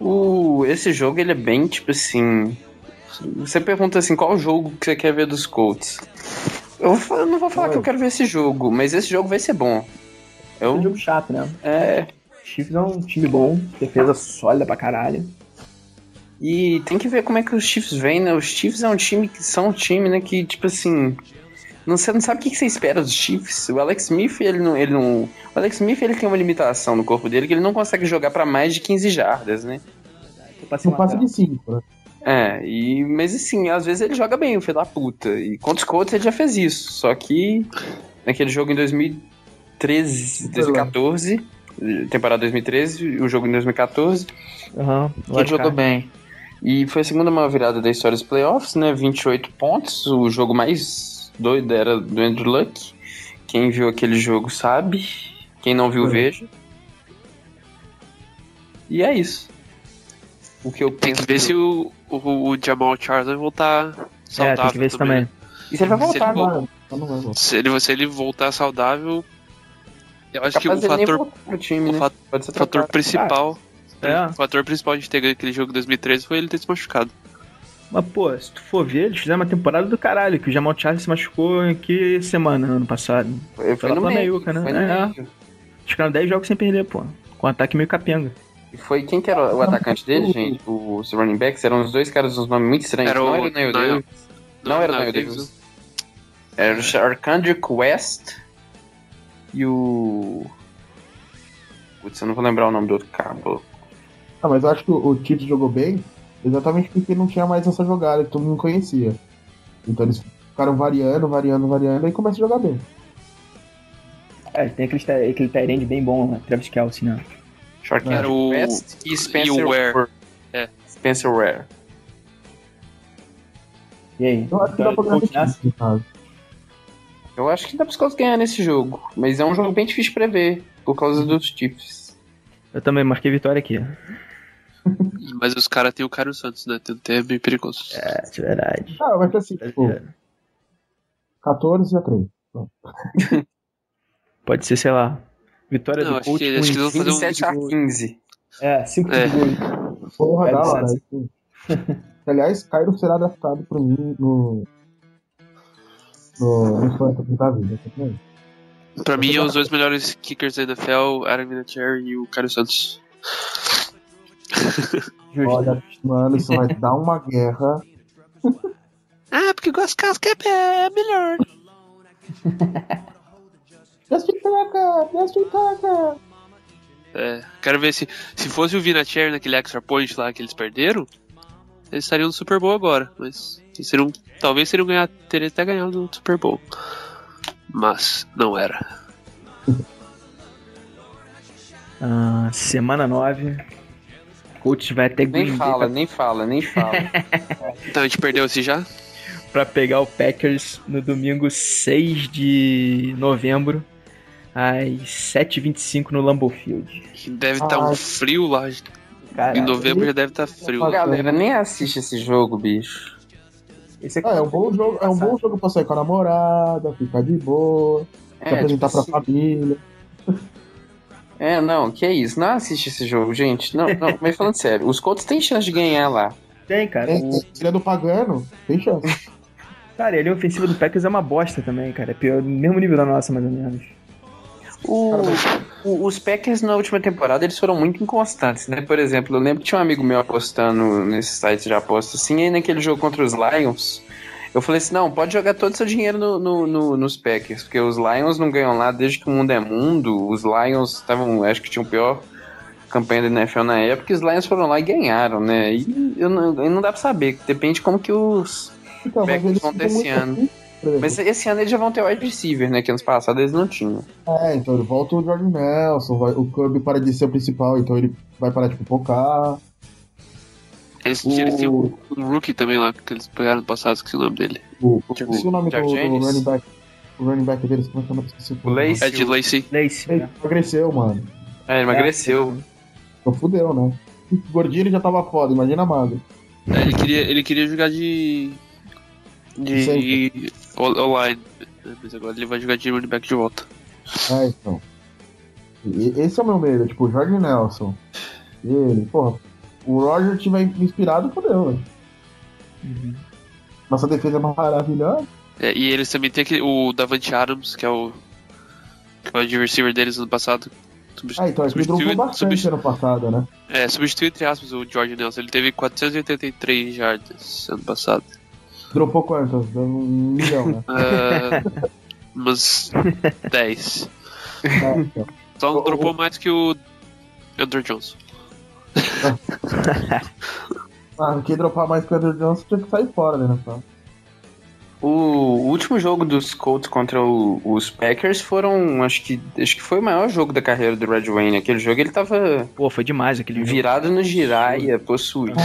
Uh, esse jogo ele é bem tipo assim. Você pergunta assim, qual jogo que você quer ver dos Colts? Eu, eu não vou falar Oi. que eu quero ver esse jogo, mas esse jogo vai ser bom. Eu... É um jogo chato, né? É. Chiefs é um time bom, defesa sólida pra caralho. E tem que ver como é que os Chiefs vêm, né? Os Chiefs é um time que são um time, né, que, tipo assim. Não, você não sabe o que, você espera dos Chiefs. O Alex Smith, ele não, ele não. O Alex Smith ele tem uma limitação no corpo dele que ele não consegue jogar para mais de 15 jardas, né? Não passa de 5, né? É, e, mas assim, às vezes ele joga bem, o filho da puta. E contra os Colts ele já fez isso. Só que naquele jogo em 2013, 2014, temporada 2013, o jogo em 2014, uhum, ele jogou bem. E foi a segunda maior virada da história dos playoffs, né? 28 pontos, o jogo mais doido era do Andrew Luck. Quem viu aquele jogo sabe, quem não viu, uhum. veja. E é isso. O que eu Tem que ver do... se o, o, o Jamal Charles vai voltar saudável. É, tem que ver também. também. E se ele vai voltar agora? Se ele, se ele voltar saudável, eu acho Capaz que o fator, time, o né? fator principal, é. o fator principal de ter aquele jogo 2013 foi ele ter se machucado. Mas, pô, se tu for ver, eles fizeram uma temporada do caralho, que o Jamal Charles se machucou em que semana, ano passado? Foi, foi no Meiuca, né? Foi é, Ficaram 10 jogos sem perder, pô. Com um ataque meio capenga. E foi quem que era o atacante dele, gente? Os running backs eram os dois caras com nomes muito estranhos. Era o, não era o Neil Davis. Não, não, era o Neil Davis. Era o Arcandrick West e o. Putz, eu não vou lembrar o nome do outro cabo. Ah, mas eu acho que o Tite jogou bem exatamente porque não tinha mais essa jogada que todo mundo conhecia. Então eles ficaram variando, variando, variando e começam a jogar bem. É, tem aquele, aquele Tyrande bem bom, né? Travis Kelsey, né? Short era o West e Spencer Ware. É. Spencer Ware. E aí? Eu acho que dá pra ganhar Eu acho que dá pra Colts ganhar nesse jogo, mas é um jogo bem difícil de prever, por causa dos chips. Eu também marquei vitória aqui. Mas os caras têm o Carlos Santos, né? Tem é bem perigoso. É, de verdade. Ah, vai ser assim, tipo, 14 a 3. *laughs* Pode ser, sei lá, vitória Não, do acho Colts que- com acho que eles vão fazer um 27 a 15. É, 5 É. de gol. Porra, É, da hora. assim. *laughs* Aliás, Cairo será adaptado por mim no. No, no Fantasy da vida. tá? Pra mim, os dois melhores kickers da NFL, Adam Vinatieri e o Carlos Santos. *laughs* Olha, mano, isso vai dar uma guerra. *laughs* Ah, porque o Goscasca é melhor. Justin Tucker! Justin Tucker! É, quero ver se se fosse o Vinatieri naquele extra point lá que eles perderam, eles estariam no Super Bowl agora, mas eles seriam, talvez seriam ganhar, teriam até ganhado no Super Bowl. Mas não era. Ah, semana 9. Colts vai até Green Nem fala, pra, nem fala, nem fala. *laughs* Então a gente perdeu esse já? pra pegar o Packers no domingo 6 de novembro, às 7h25 no Lambeau Field. Deve estar um Ai. frio lá. Em Cara, novembro já deve estar frio. A galera nem assiste esse jogo, bicho. esse aqui Ah, é um bom jogo, é um bom jogo pra sair com a namorada, ficar de boa, se É, apresentar tipo pra família. É, não, que é isso. Não assiste esse jogo, gente. Não, não, mas falando *laughs* sério, os Colts têm chance de ganhar lá. tem, cara. Tem, O, tem tira do pagano, tem chance. *laughs* cara, ele ofensiva do Packers é uma bosta também, cara. É pior, mesmo nível da nossa, mais ou menos. O- o- os Packers na última temporada eles foram muito inconstantes, né? Por exemplo, eu lembro que tinha um amigo meu apostando nesse site de aposta assim, aí naquele jogo contra os Lions, eu falei assim: não, pode jogar todo o seu dinheiro no, no- no- nos Packers, porque os Lions não ganham lá desde que o mundo é mundo. Os Lions estavam, acho que tinham pior campanha da NFL na época, e os Lions foram lá e ganharam, né? E eu não, e não dá pra saber, depende como que os. Então, Packers vão ter esse ano. assim. Mas esse ano eles já vão ter wide receiver, né? Que anos passados eles não tinham. É, então ele volta o Jordan Nelson, vai- o Kirby para de ser o principal, então ele vai parar de pipocar. Eles, O- eles tinham um, um rookie também lá, que eles pegaram no passado, esqueci o nome dele. O, o, esqueci o nome do, do running back. O running back deles, como é que eu não esqueci O Lace. É de Lacey. Lace, Ele né? emagreceu, mano. É, ele emagreceu. Então fudeu, né? Gordinho ele já tava foda, imagina magro. É, ele, queria, ele queria jogar de. de. o- online. Mas agora ele vai jogar de running back de volta. É, então. E- Esse é o meu medo, tipo, o Jordan Nelson. Ele, porra, o Roger tiver inspirado, fudeu, velho. Uhum. Nossa defesa é maravilhosa. É, e eles também tem aquele, o Davante Adams, que é o. que é o receiver deles ano passado. Substitu- Ah, então ele dropou bastante substitu- ano passado, né? É, substitui entre aspas o George Nelson. Ele teve 483 jardas ano passado. Dropou quantas? Um milhão, né? *laughs* Ah, umas *laughs* 10. É, então. Só não O- dropou mais que o Andrew Johnson. Ah, quem dropar mais que o Andrew Johnson tinha que sair fora, né? Só. O último jogo dos Colts contra o- os Packers foram, acho que, acho que foi o maior jogo da carreira do Red Wayne. Aquele jogo ele tava Pô, foi demais aquele jogo. virado no giraia, possuído.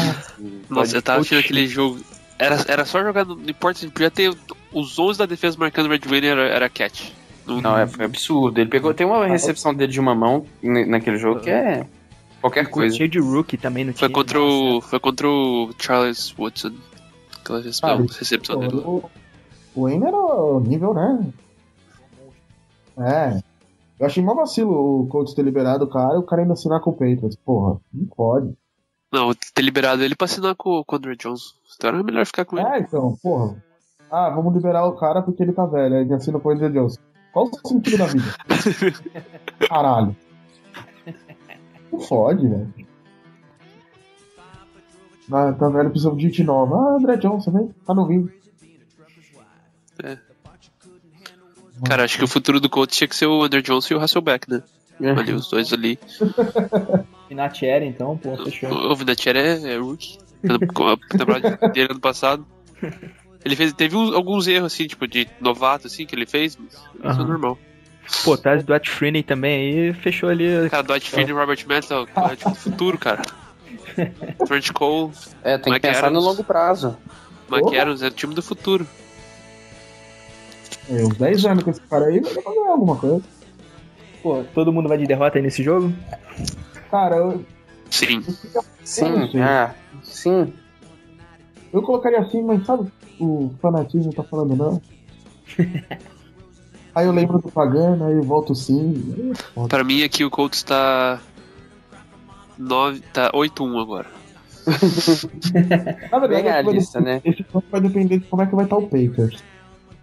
Nossa, eu tava assistindo aquele jogo. Era, era só jogar, no- não importa, se podia ter os 11 da defesa marcando o Red Wayne, era, era catch. Não, Não, é, foi absurdo. Ele pegou, tem uma recepção dele de uma mão naquele jogo que é qualquer coisa. Cheio de rookie também no foi time. contra o. Foi contra o Charles Woodson. Aquela recepção, Ah, recepção dele. o, o Wayne era o nível, né? É. Eu achei mó vacilo o Colts ter liberado o cara e o cara ainda assinar com o Patriots. Porra, não pode. Não, ter liberado ele pra assinar com, com o Andrew Johnson. Então era melhor ficar com ele. É, então, porra. Ah, vamos liberar o cara porque ele tá velho. Aí assina com o Andrew Johnson. Qual o sentido da vida? *laughs* Caralho. Não fode, velho. Ah, tá velho, precisa de gente nova. Ah, André Johnson, vem. Tá novinho. Cara, acho que o futuro do Colts tinha que ser o Andrew Johnson e o Hasselbeck, né? É. Ali, os dois ali. *laughs* Vinatieri, então, pô, fechou. O Vinatieri é, é rookie. A temporada dele ano passado. Ele fez, teve uns- alguns erros, assim, tipo, de novato, assim, que ele fez, mas isso é normal. Pô, tá do Dwight Freeney também aí, fechou ali. Cara, Dwight Freeney e Robert Metal, é tipo futuro, cara. Trent Cole, É, tem que Mike pensar no Adams. longo prazo. Mike. Adams, é o time do futuro. É, uns 10 anos com esse cara aí, vai fazer alguma coisa. Pô, todo mundo vai de derrota aí nesse jogo? Cara, eu. Sim. Eu Sim, ah, sim. Eu colocaria assim, mas sabe o fanatismo tá falando não? *laughs* aí eu lembro do Pagano, aí eu volto sim. Pra mim aqui o Colts tá. 9, tá 8-1 agora. Na verdade, é realista, né? Esse ponto vai depender de como é que vai estar o Packers.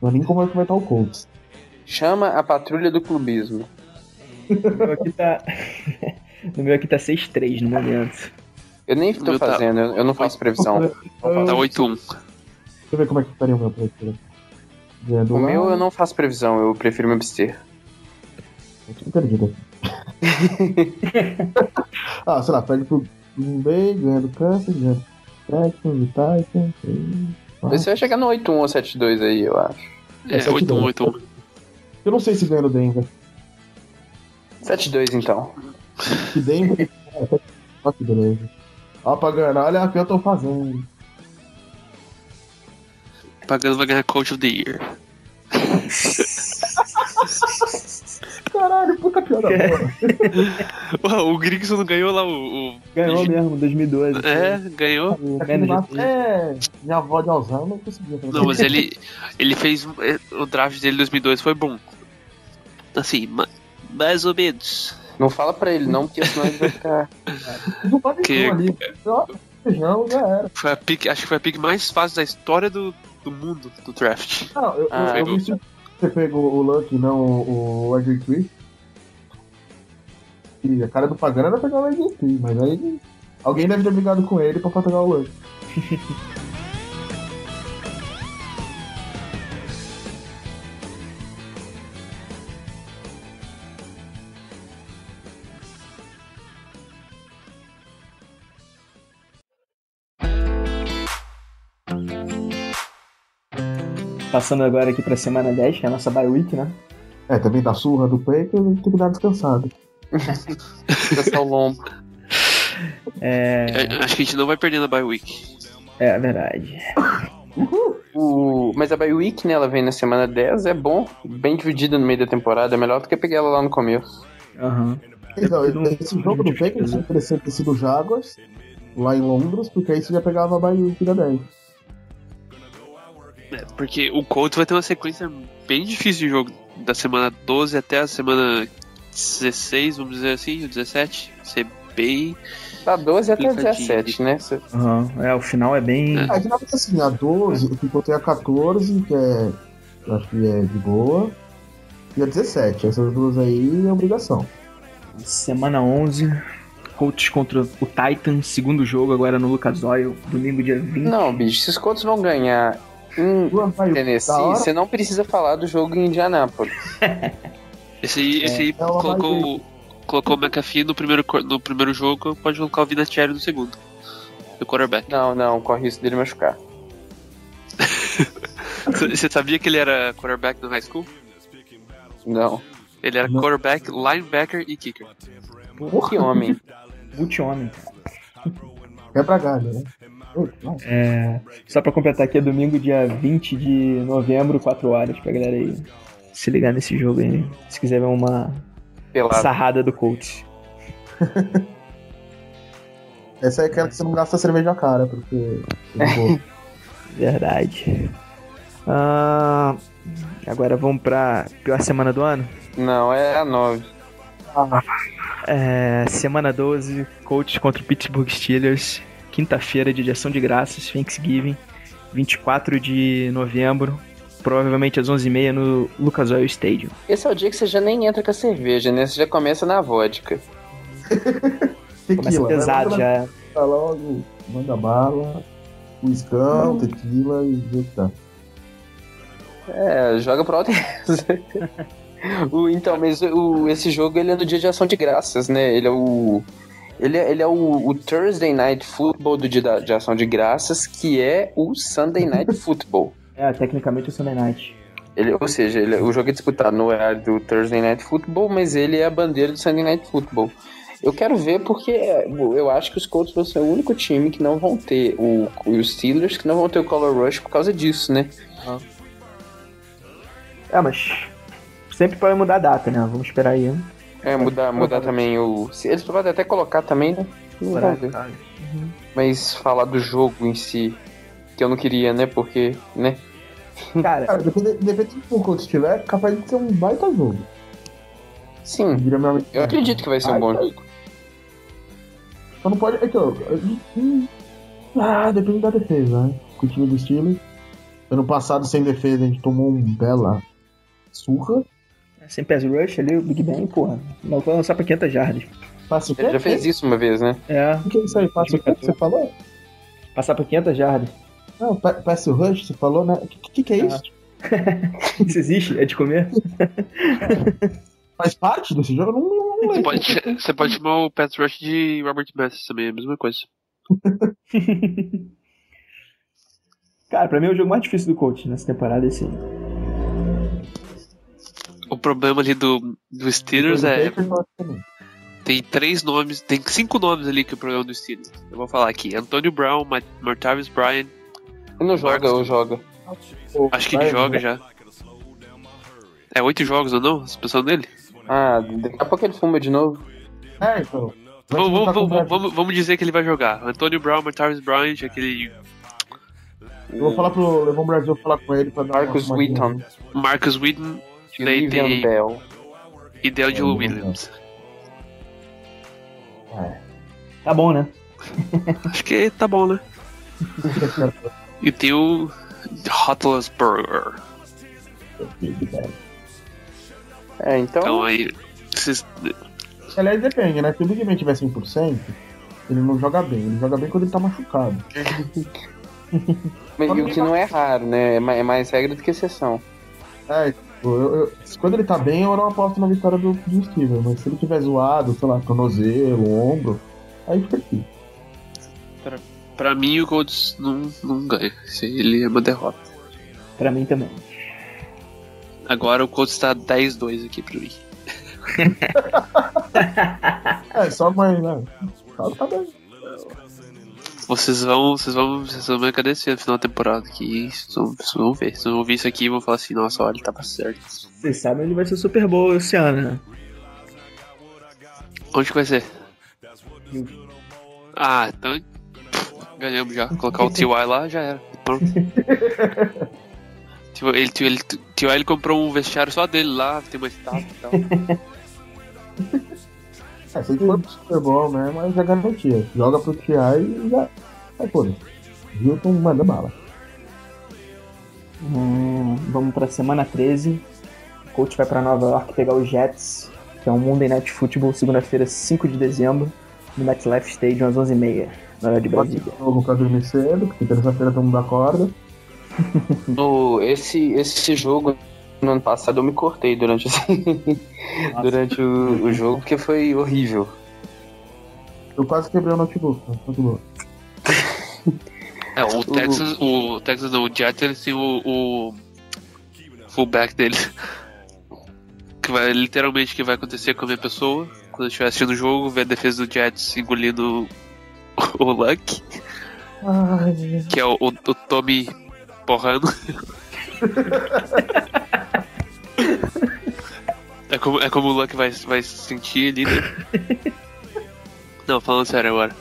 Não é nem como é que vai estar o Colts. Chama a patrulha do clubismo. No meu aqui tá. *laughs* no meu aqui tá 6-3 no momento. Eu nem tô tá- fazendo, eu eu não faço previsão. Tá 8-1. Deixa eu ver como é que estaria o meu Packers. Ganhando O lá, meu eu não faço previsão, eu prefiro me abster. eu tô perdido. ah, sei lá, perde pro Green Bay, ganha do Kansas, ganha do Texans, do Titans. e- Você vai chegar no 8-1 ou 7-2 aí, eu acho. É, 8-1, 8-1. Eu não sei se ganha do Denver. 7-2 então. Que Denver. *laughs* é, Ó, que beleza. Ó, Pagano, olha o que eu tô fazendo. Pagando vai ganhar Coach of the Year. *laughs* Caralho, puta piada boa. Ué, o Grigson não ganhou lá o. o- Ganhou mesmo, 2012. É, ganhou. O lá, é, minha avó de Alzheimer não conseguia fazer. Não, mas ele, ele fez. é, O draft dele em 2002 foi bom. Assim, ma- mais ou menos. Não fala pra ele não, porque senão ele vai ficar. *laughs* Não pode Que- ali. Ó, Feijão, já era. Foi a pick, acho que foi a pick mais fácil da história do, do mundo do draft. Não, eu, Ah, eu, eu vi se você pegou o Luck, não o, o RG3. E a cara do Pagano era pegar o RG3, mas aí alguém deve ter brigado com ele pra pegar o Luck. *laughs* Passando agora aqui pra semana 10, que é a nossa bye week, né? É, também da surra do Packers, tem que dar descansado. *laughs* Descansar o lombo. É, É, Acho que a gente não vai perder na bye week. é verdade. O... Mas a bye week, né, ela vem na semana 10, é bom, bem dividida no meio da temporada, é melhor do que pegar ela lá no começo. Aham. Então, tudo um- esse jogo do Packers seria interessante ter sido o Jaguars, lá em Londres, porque aí você já pegava a Bahia da 10. É, porque o Colts vai ter uma sequência bem difícil de jogo. Da semana 12 até a semana 16, vamos dizer assim, ou 17. Ser bem. Da 12 até Complicadinho. 17, né? Aham. É, o final é bem. É. De nada assim, a 12, eu encontrei a 14, que é. Eu acho que é de boa. E a 17, essas duas aí é obrigação. Semana 11. Colts contra o Titans, segundo jogo agora no Lucas Oil, domingo dia 20. Não, bicho, se os Colts vão ganhar vai Tennessee, você não precisa falar do jogo em Indianápolis. *laughs* Esse aí, esse aí é uma colocou, colocou o McAfee no primeiro, no primeiro jogo, pode colocar o Vinatieri no segundo. O quarterback. Não, não, corre risco dele machucar. *laughs* Você sabia que ele era quarterback no high school? Não. Ele era Não. quarterback, linebacker e kicker. Que homem. Multi-homem. Quebra galho, né? É, só pra completar aqui, é domingo, dia 20 de novembro, 4 horas, pra galera aí se ligar nesse jogo aí. Se quiser ver uma Pelado. sarrada do Colts. *laughs* Essa é aquela que você não gasta cerveja a cara, porque. *laughs* Verdade. Ah, agora vamos pra pior semana do ano. Não, é a 9. É, semana 12, Colts contra o Pittsburgh Steelers. Quinta-feira, dia de ação de graças, Thanksgiving, 24 de novembro. Provavelmente às 11h30 no Lucas Oil Stadium. Esse é o dia que você já nem entra com a cerveja, né? Você já começa na vodka. *laughs* Começa tequila. né? pesado Manda já. Tá logo, manda bala, uiscão, tequila e vê o que tá. É, joga pro alto. *laughs* o, então, mas o, esse jogo ele é no dia de ação de graças, né? Ele é o. Ele é, ele é o, o Thursday Night Football do dia de ação de graças, que é o Sunday Night *laughs* Football. É, tecnicamente o Sunday Night. Ele, ou seja, ele, o jogo é disputado no horário do Thursday Night Football, mas ele é a bandeira do Sunday Night Football. Eu quero ver porque eu acho que os Colts vão ser o único time que não vão ter o, os Steelers que não vão ter o Color Rush por causa disso, né? É, mas sempre pode mudar a data, né? Vamos esperar aí. Né? É, mudar, mudar também o. Eles podem até colocar também, né? Uhum. Mas falar do jogo em si, que eu não queria, né? Porque, né? Cara, Cara depende, do pouco que estiver, é capaz de ser um baita jogo. Sim, eu acredito que vai ser um bom jogo. Só não pode. Então, ah, depende da defesa, né? Com o time do Steelers. Ano passado, sem defesa, a gente tomou um bela surra. Sem pass rush ali, o Big Ben, porra. Não vai lançar pra 500 jardas. Passa o quê? Ele já fez isso uma vez, né? É. O que é isso aí? Passa o quê que você falou? Passar pra 500 jardas. Não, pass rush, você falou, né? O que, que, que, é isso? *laughs* isso existe? É de comer? *laughs* Faz parte desse jogo? Não, não, não você, pode, *laughs* você pode chamar o pass rush de Robert Bass também, é a mesma coisa. Cara, pra mim é o jogo mais difícil do coach nessa temporada, esse O problema ali do, do Steelers é. Tem três nomes, tem cinco nomes ali que é o problema do Steelers. Eu vou falar aqui: Antonio Brown, Martavis Bryant. Ele não joga, ou joga? Acho que ele joga já. É oito jogos ou não? As pessoas dele? Ah, daqui a pouco ele fuma de novo. É, então. Vamos, vamos, vamos, vamos, dizer que ele vai jogar. Antonio Brown, Martavis Bryant, aquele eu vou falar pro Levon Brasil falar com ele pra dar Marcus Wheaton. Marcus Wheaton. E daí tem. Bell. E Del Williams. É. Tá bom, né? *laughs* Acho que tá bom, né? *laughs* e tem o Burger. É, então. Então aí. Vocês... Aliás, depende, né? Se o Big Ben tiver 100%, ele não joga bem. Ele joga bem quando ele tá machucado. Mas o que não é raro, né? É, é mais regra do que exceção. É, eu, eu, quando ele tá bem, eu não aposto na vitória do, do Steven, mas se ele tiver zoado, sei lá, tornozelo, ombro, aí fica aqui. Pra, pra mim, o Colts não, não ganha. Ele é uma derrota. Pra mim também. Agora o Colts tá 10-2 aqui pra mim. *laughs* é, só mais, né? Tá, tá bem. Vocês vão, vocês vão, vocês vão me agradecer no final da temporada que vocês vão, vocês vão ver. Vocês vão ver isso aqui e vão falar assim, nossa, olha, tava certo. Vocês sabem onde vai ser o Super Bowl esse ano, né? Onde que vai ser? Ah, então ganhamos já. Colocar o *laughs* TY lá já era. Pronto. *laughs* ele, ele, TY ele comprou um vestiário só dele lá, tem uma estátua e tal. *laughs* É, se ele for pro Super Bowl mesmo, aí já garantia. Joga pro TI e já. Aí foda Hilton manda bala. Hum, vamos pra semana 13. O coach vai pra Nova York pegar os Jets, que é um Monday Night Football, segunda-feira, 5 de dezembro, no MetLife Stadium, às 11h30, na hora de Brasília. Novo pra dormir cedo, porque terça-feira estamos da corda. esse, esse jogo no ano passado eu me cortei durante, *laughs* durante o, o, jogo, porque foi horrível. Eu quase quebrei o notebook. notebook. *laughs* é, o Texas, o, o Texas não, o Jets, têm o, o fullback dele. *laughs* Que vai literalmente que vai acontecer com a minha pessoa quando eu estiver assistindo o jogo, ver a defesa do Jets engolindo o, o Luck. Ai, que é o, o, o Tommy porrando. É como, é como o Luck vai, vai sentir ali, né? *laughs* Não, falando sério agora.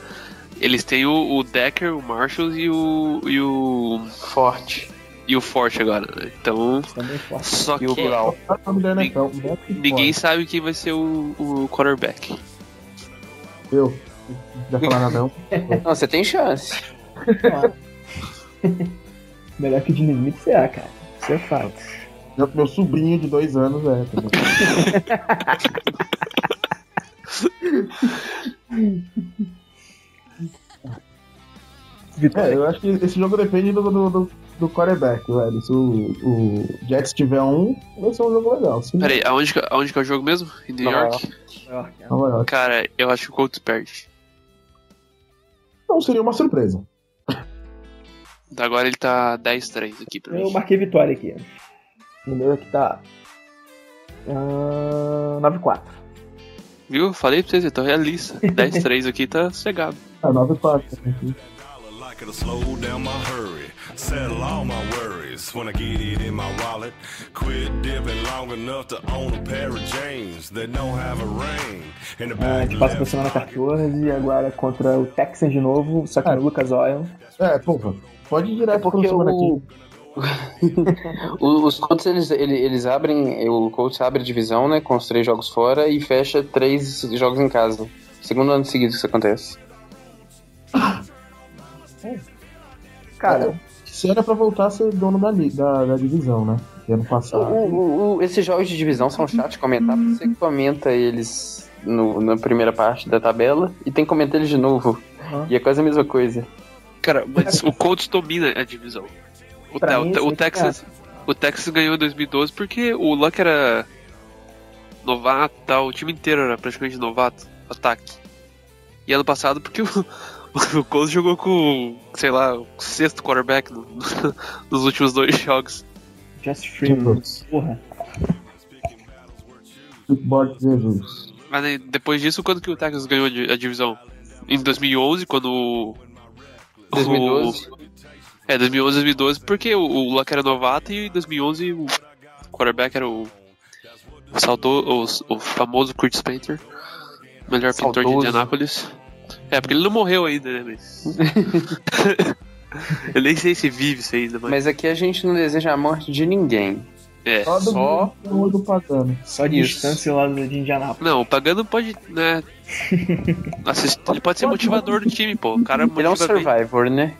Eles têm o, o Decker, o Marshall e o. e o. Forte. E o Forte agora, né? Então. Só que. ninguém sabe quem vai ser o, o quarterback. Eu. Já falar nada não. *laughs* não, você tem chance. *laughs* Melhor que o Dino Smith será, cara. Isso é fato. Meu, meu sobrinho de dois anos é. é, eu acho que esse jogo depende do, do, do, do quarterback, velho. Se o, o Jets tiver um, vai ser um jogo legal. Sim. Peraí, aonde, aonde que é o jogo mesmo? Em New Nova York? York. Nova York. Cara, eu acho que o Colts perde. Não seria uma surpresa. Agora ele tá 10-3 aqui pra mim. Eu marquei vitória aqui. No meu aqui tá. Uh, 9-4. Viu? Falei pra vocês, eu tô realista. 10-3 aqui tá cegado. Ah, 9-4. choice when I get it in my wallet. Quit dipping long enough to own a pair of James that don't have a ring. Ah, a gente passa pra semana 14 e agora contra o Texans de novo, só que é. no Lucas Oil. É, porra. Pode ir direto é porque semana o... os Colts eles, eles, abrem, o Colts abre a divisão, né, com os três jogos fora e fecha três jogos em casa. Segundo ano seguido que isso acontece. Cara, se era pra voltar a ser dono da, da, da divisão, né? Que ano passado. O, o, esses jogos de divisão são chatos de comentar, porque você comenta eles no, na primeira parte da tabela e tem que comentar eles de novo. Uhum. E é quase a mesma coisa. Cara, mas o Colts domina a divisão. O, mim, o, o Texas, o Texas ganhou em 2012 porque o Luck era novato, tal, o time inteiro era praticamente novato, ataque. E ano passado porque *laughs* o, o Colts jogou com, sei lá, o sexto quarterback no, no, *laughs* nos últimos dois jogos. Just Freeman, porra. Jesus. Mas depois disso, quando que o Texas ganhou a divisão? Em 2011, quando 2012? O, é, 2011, 2012, porque o, o Luck era novato e em 2011 o quarterback era o. Saltou o, o famoso Kurt Painter, melhor pintor de Indianápolis. É, porque ele não morreu ainda, né? Mas. *laughs* Eu nem sei se vive isso ainda, mas. Mas aqui a gente não deseja a morte de ninguém. É, só. Só, do pagano. só distância lá de Indianápolis. Não, o pagano pode, né? *laughs* assist... Ele pode ser motivador do time, pô. O cara ele é um survivor, bem. né?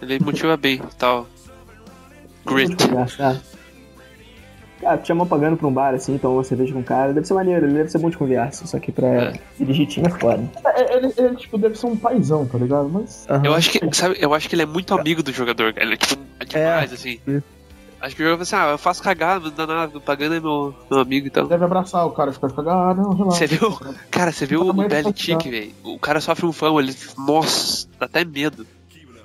Ele motiva bem tal. Grit. Cara, te chamou pagando pra um bar, assim, então você veja com um cara, deve ser maneiro, ele deve ser bom de conversa, só que pra é. dirigir time é foda. É, ele, ele, tipo, deve ser um paizão, tá ligado? Mas... Uhum. Eu acho que, sabe, eu acho que ele é muito amigo do jogador, cara. Ele é, tipo, é demais, é. assim. Acho que o jogador assim, ah, eu faço cagada, não dá nada, o Pagano é meu, meu amigo e tal. Deve abraçar o cara, ficar cagar, ah, não, relaxa. Você viu? Cara, você viu o Belichick, velho? O cara sofre um fã, ele. Nossa, dá até medo.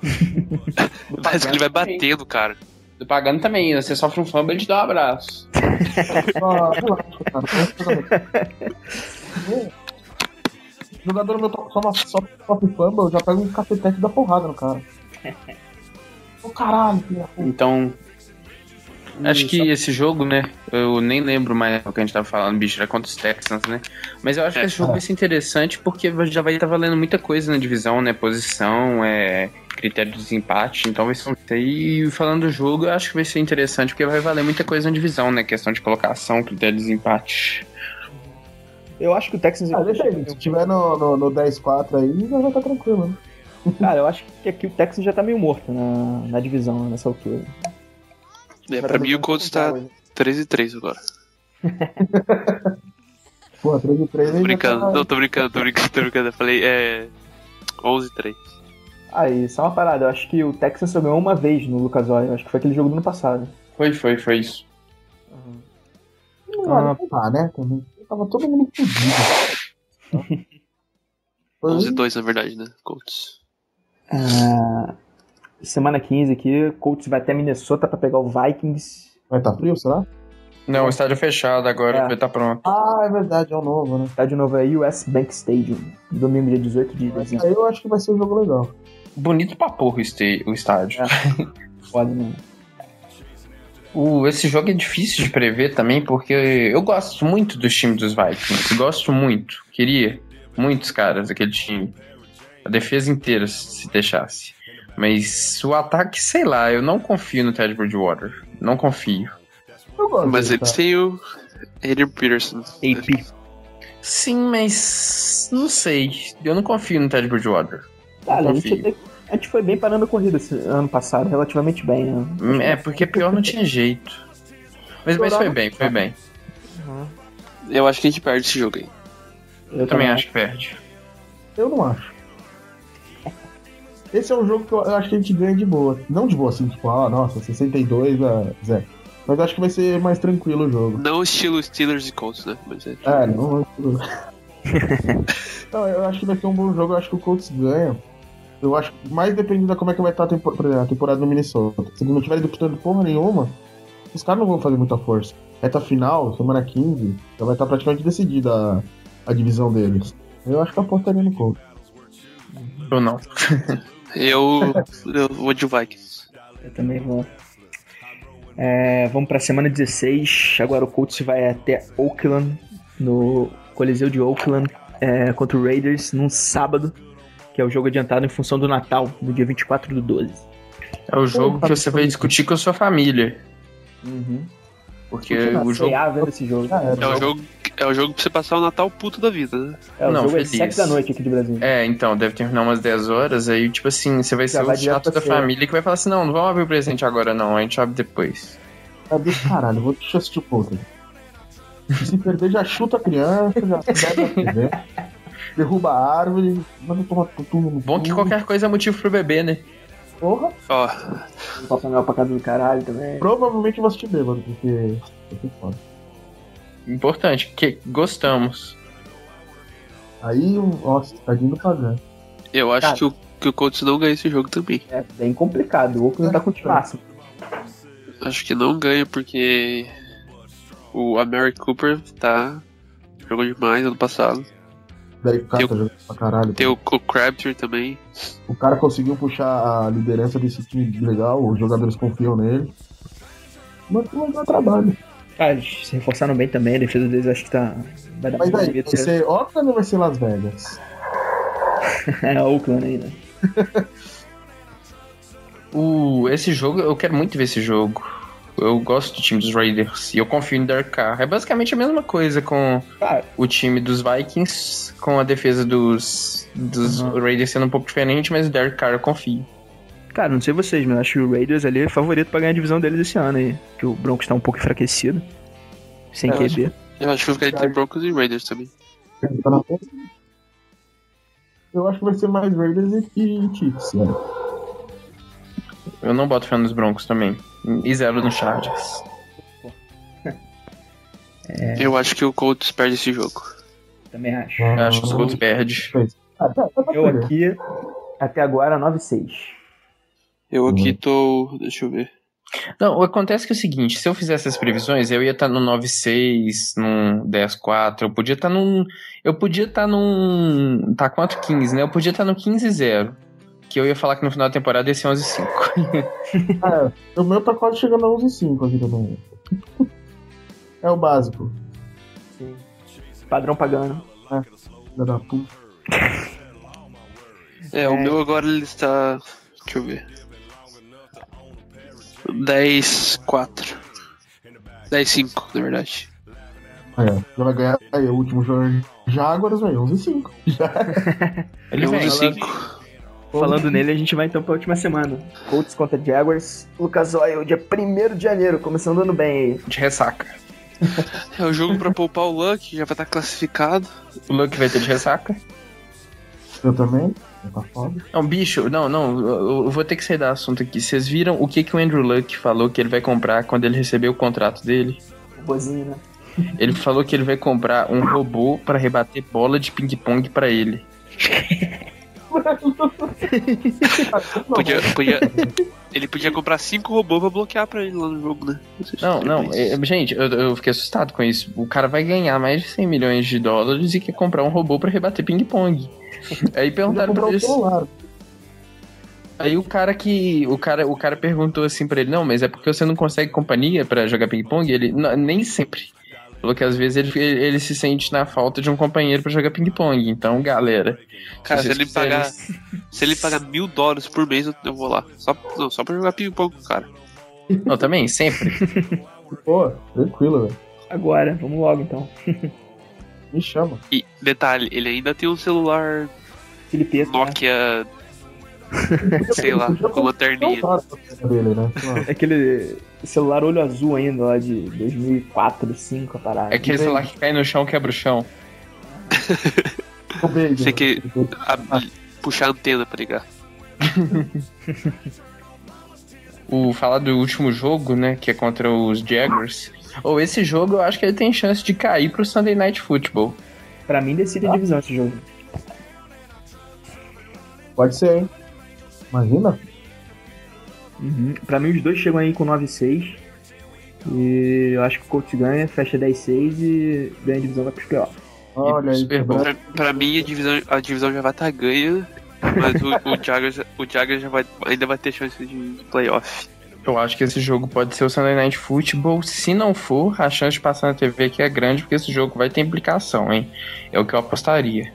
*laughs* Parece que ele vai batendo, cara. Do pagando também, você sofre um fumble, ele te dá um abraço. *laughs* jogador meu só, só sofre fumble, eu já pego um cacetete da porrada no cara. *laughs* Ô oh, caralho, filha. Então, Acho que esse jogo, né? Eu nem lembro mais o que a gente tava falando, bicho, era contra os Texans, né? Mas eu acho que esse jogo vai ser interessante porque já vai estar tá valendo muita coisa na divisão, né? Posição, é, critério de desempate, então vai ser um... E falando do jogo, eu acho que vai ser interessante porque vai valer muita coisa na divisão, né? Questão de colocação, critério de desempate. Eu acho que o Texans. Ah, deixa aí, se tiver no, no, no 10-4 aí, já vai tá tranquilo, né? Cara, eu acho que aqui o Texas já tá meio morto na, na divisão nessa altura. É, pra mim o Colts tá 13 e 3 agora. *laughs* Pô, 13 e 3 Tô brincando, tá... não, tô brincando, tô brincando, tô brincando. Eu falei, é. 11 e 3. Aí, só uma parada, eu acho que o Texas só ganhou uma vez no Lucas Oil, acho que foi aquele jogo do ano passado. Foi, foi, foi isso. Uhum. Não, ah, né? Também. Tava todo mundo fudido. 11 e 2, na verdade, né? Colts. Ah, semana 15 aqui, Colts vai até Minnesota para pegar o Vikings. Vai estar tá frio, será? Não, o estádio é fechado agora, é. vai estar tá pronto. Ah, é verdade, é o novo, né? O estádio novo é US Bank Stadium, domingo dia 18 de dezembro. Aí eu acho que vai ser um jogo legal. Bonito pra porra o estádio. É. *laughs* Foda. O, esse jogo é difícil de prever também, porque eu gosto muito dos times dos Vikings. Gosto muito. Queria muitos caras daquele time. A defesa inteira, se deixasse. Mas o ataque, sei lá, eu não confio no Ted Bridgewater. Não confio. Mas eles têm o Adrian Peterson. AP. Sim, mas não sei. Eu não confio no Ted Bridgewater. Cara, a gente, a gente, foi bem parando a corrida esse ano passado, relativamente bem, né? Hum, é, porque pior não tinha jeito. Mas, mas foi bem, foi bem. Uhum. Eu acho que a gente perde esse jogo aí. Eu, eu também acho que perde. Eu não acho. Esse é um jogo que eu acho que a gente ganha de boa. Não de boa, assim, tipo, ah, nossa, 62 a Zé. Mas acho que vai ser mais tranquilo o jogo. Não estilo Steelers e Colts, né? Mas é, é não *laughs* Não, eu acho que vai ser um bom jogo, eu acho que o Colts ganha. Eu acho que mais depende da como é que vai estar a, tempor a temporada no Minnesota. Se eles não estiverem disputando porra nenhuma, os caras não vão fazer muita força. Reta final, semana 15, já vai estar praticamente decidida a, a divisão deles. Eu acho que eu apostaria no Colts. Ou não. *laughs* Eu, eu vou de Vikings. Eu também vou. É, vamos para a semana 16. Agora o Colts vai até Oakland, no Coliseu de Oakland, é, contra o Raiders, num sábado, que é o jogo adiantado em função do Natal, no dia 24 do 12. É o jogo que você vai discutir com a sua família. Uhum. Porque o jogo. Esse jogo. É, o jogo. É o jogo pra você passar o Natal puto da vida, né? É, o não, jogo feliz. é 7 da noite aqui de Brasil. É, então, deve terminar umas 10 horas, aí, tipo assim, você vai Já ser vai o chato da família que vai falar assim, não, não vamos abrir o presente agora não, a gente abre depois. É do caralho, vou deixar assistir o poker. Se perder, já chuta a criança, já pega a TV, derruba a árvore, manda tomar tudo no Bom que qualquer coisa é motivo pro bebê, né? Porra. Ó. Oh. Papai Noel pra casa do caralho também. Provavelmente eu vou assistir bêbado, porque. foda. Importante, que gostamos. Aí, nossa, tá vindo pagar. Eu acho que o, que o Colts não ganha esse jogo também. É bem complicado. O Oakland tá com o máximo. Acho que não ganha porque o Amari Cooper tá. jogou demais ano passado. Derek Carr tá jogando pra caralho. Tem o, o Crabtree também. O cara conseguiu puxar a liderança desse time legal, os jogadores confiam nele. Mas não dá trabalho. Ah, eles se reforçaram bem também, a defesa deles acho que tá. Vai dar Mas aí, vai ser Oakland ou vai ser Las Vegas? *laughs* é Oakland ainda. *laughs* o, esse jogo, eu quero muito ver esse jogo. Eu gosto do time dos Raiders e eu confio em Derek Carr. É basicamente a mesma coisa com ah. o time dos Vikings, com a defesa dos, dos uhum. Raiders sendo um pouco diferente, mas o Derek Carr eu confio. Cara, não sei vocês, mas acho que o Raiders ali é favorito pra ganhar a divisão deles esse ano aí. Que o Broncos tá um pouco enfraquecido. Sem eu QB. Acho, eu acho que vai ficar entre Broncos e Raiders também. Eu acho que vai ser mais Raiders e Chiefs, né? Eu não boto fé nos Broncos também. E zero no Chargers. É... Eu acho que o Colts perde esse jogo. Também acho. Eu acho que o Colts perde. Eu aqui, até agora, 9-6. Eu aqui uhum. tô. Deixa eu ver. Não, acontece que é o seguinte, se eu fizesse as previsões, eu ia estar tá no 9.6, num 10.4, eu podia estar tá num... Eu podia estar tá num... Tá quanto 15, né? Eu podia estar tá no 15.0. Que eu ia falar que no final da temporada ia ser 11.5. *laughs* é, o meu tá quase chegando a 11.5 aqui também. É o básico. Sim. Padrão pagando. É, da puta. É, o meu agora ele está... Deixa eu ver. 10, 4. 10, 5, na verdade. É, já vai ganhar aí, o último jogo Jaguars, vai 11 5. Ele 11 5. Falando nele, a gente vai então pra última semana. Colts contra Jaguars. Lucas Oil, dia 1 de janeiro, começando ano bem aí. De ressaca. *laughs* é o jogo pra poupar o Luck, já vai estar classificado. O Luck vai ter de ressaca. Eu também. Tá não, bicho, não, não, eu vou ter que sair do assunto aqui. Vocês viram o que, que o Andrew Luck falou que ele vai comprar quando ele receber o contrato dele? Robozinho, né? Ele falou que ele vai comprar um robô para rebater bola de ping-pong para ele. *laughs* *laughs* podia, podia, ele podia comprar cinco robôs pra bloquear pra ele lá no jogo, né? Não, não, é, gente, eu, eu, fiquei assustado com isso. O cara vai ganhar mais de 100 milhões de dólares e quer comprar um robô para rebater ping-pong. *laughs* Aí perguntaram pra ele. Aí o cara que. O cara, o cara perguntou assim pra ele, não, mas é porque você não consegue companhia para jogar ping-pong? Ele. Não, nem sempre. Falou que às vezes ele, ele, se sente na falta de um companheiro para jogar ping-pong. Então, galera. Cara, se, se ele pagar. Se ele pagar mil dólares por mês, eu vou lá. Só, não, só pra jogar ping-pong com o cara. Não, também, sempre. *laughs* Pô, tranquilo, velho. Agora, vamos logo então. Me chama. E detalhe, ele ainda tem um celular Filipeto, né? Nokia. Né? *laughs* sei lá, com lanterninha. Né? É aquele celular olho azul ainda, lá de 2004, 2005, a parada. É aquele celular que cai no chão quebra o chão. *laughs* Você que a, puxar a antena pra ligar. *laughs* o falar do último jogo, né, que é contra os Jaguars. Ou esse jogo eu acho que ele tem chance de cair pro Sunday Night Football. Pra mim decide a divisão esse jogo. Pode ser, hein? Imagina. Uhum. Pra mim os dois chegam aí com 9-6. E eu acho que o Colts ganha, fecha 10-6 e ganha a divisão vai pros playoffs. Olha aí, pra, pra mim a divisão, a divisão já vai estar tá ganha, mas o, o, Jaguars, o Jaguars já vai, ainda vai ter chance de playoff. Eu acho que esse jogo pode ser o Sunday Night Football. Se não for, a chance de passar na TV aqui é grande, porque esse jogo vai ter implicação, hein? É o que eu apostaria.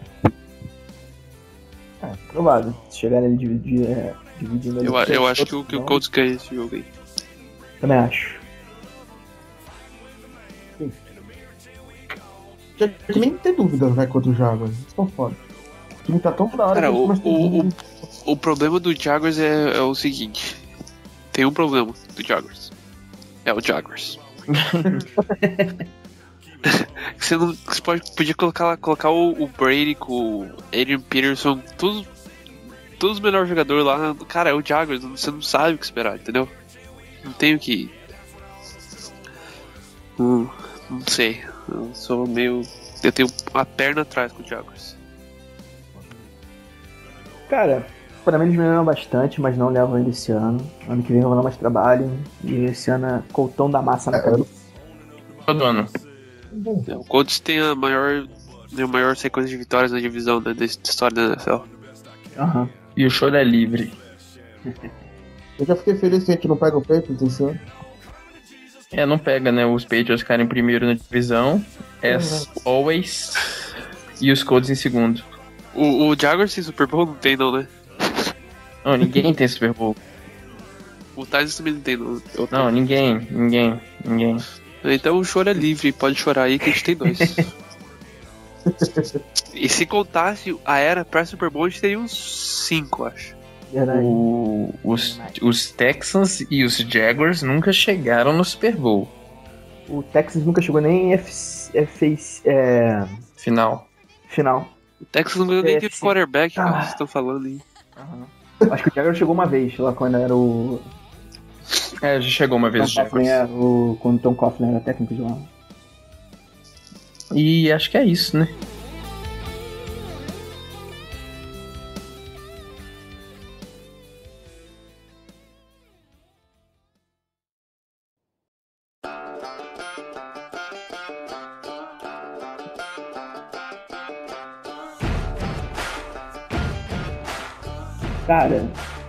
É, provável. Se chegar ele dividir, é, dividindo Eu, eu acho que o, que o Colts ganha esse jogo aí. Também acho. Já que nem tem dúvida, né, contra o Jaguars. Estão foda. O time tá tão da hora. Cara, o, o, o, o, problema do Jaguars é, é o seguinte. Tem um problema do Jaguars. É o Jaguars. *laughs* *laughs* você não você pode podia colocar colocar o, o Brady com o Adrian Peterson todos todos os melhores jogadores lá. Cara é o Jaguars você não sabe o que esperar entendeu? Não tenho que hum, não sei. Eu sou meio eu tenho uma perna atrás com o Jaguars. Cara para mim eles melhoram bastante mas não levam ele esse ano. Ano que vem eu vou dar mais trabalho e esse ano é coltão da massa na é, cabeça. todo ano o Colts tem a maior, a maior sequência de vitórias na divisão né, da história da NFL. Uhum. E o choro é livre. *laughs* Eu já fiquei feliz que a gente não pega o Patriots esse ano. É, não pega, né? Os Patriots ficarem primeiro na divisão, as uhum. always, e os Colts em segundo. O, o Jaguars tem Super Bowl? Não tem, não, né? Não, ninguém tem Super Bowl. O Titans também não tem, não. Não, ninguém, ninguém, ninguém. Então o choro é livre, pode chorar aí que a gente tem dois. *laughs* e se contasse a era pré-Super Bowl, a gente teria uns cinco, acho. O, os, os Texans e os Jaguars nunca chegaram no Super Bowl. O Texas nunca chegou nem em é... final. Final. O Texas não ganhou nem de quarterback, ah. que vocês estão falando aí. Uhum. Acho que o Jaguars chegou uma vez, lá quando era o é, já chegou uma vez. Tom é, o, quando Tom Coughlin era técnico de lá. E acho que é isso, né? Cara,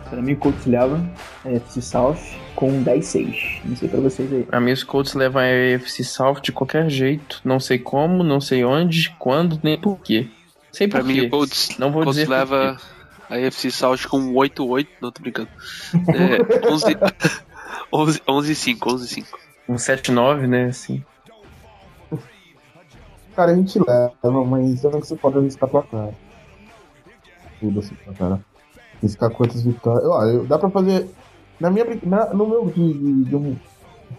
pra mim o Colts leva a FC South com 10-6. Não sei pra vocês aí. Pra mim os Colts levam a AFC South de qualquer jeito. Não sei como, não sei onde, quando, nem por quê. Sei por pra quê. mim o Colts, não vou Colts dizer leva a AFC South com 8-8. Não, tô brincando. É, 11, 11, 11 5, 11 5. Um 7-9, né, assim. Cara, a gente leva, mas eu não sei se pode arriscar tua cara. Tudo assim, cara. Arriscar quantas vitórias. Olha, dá pra fazer na minha, na, no meu de, de, de um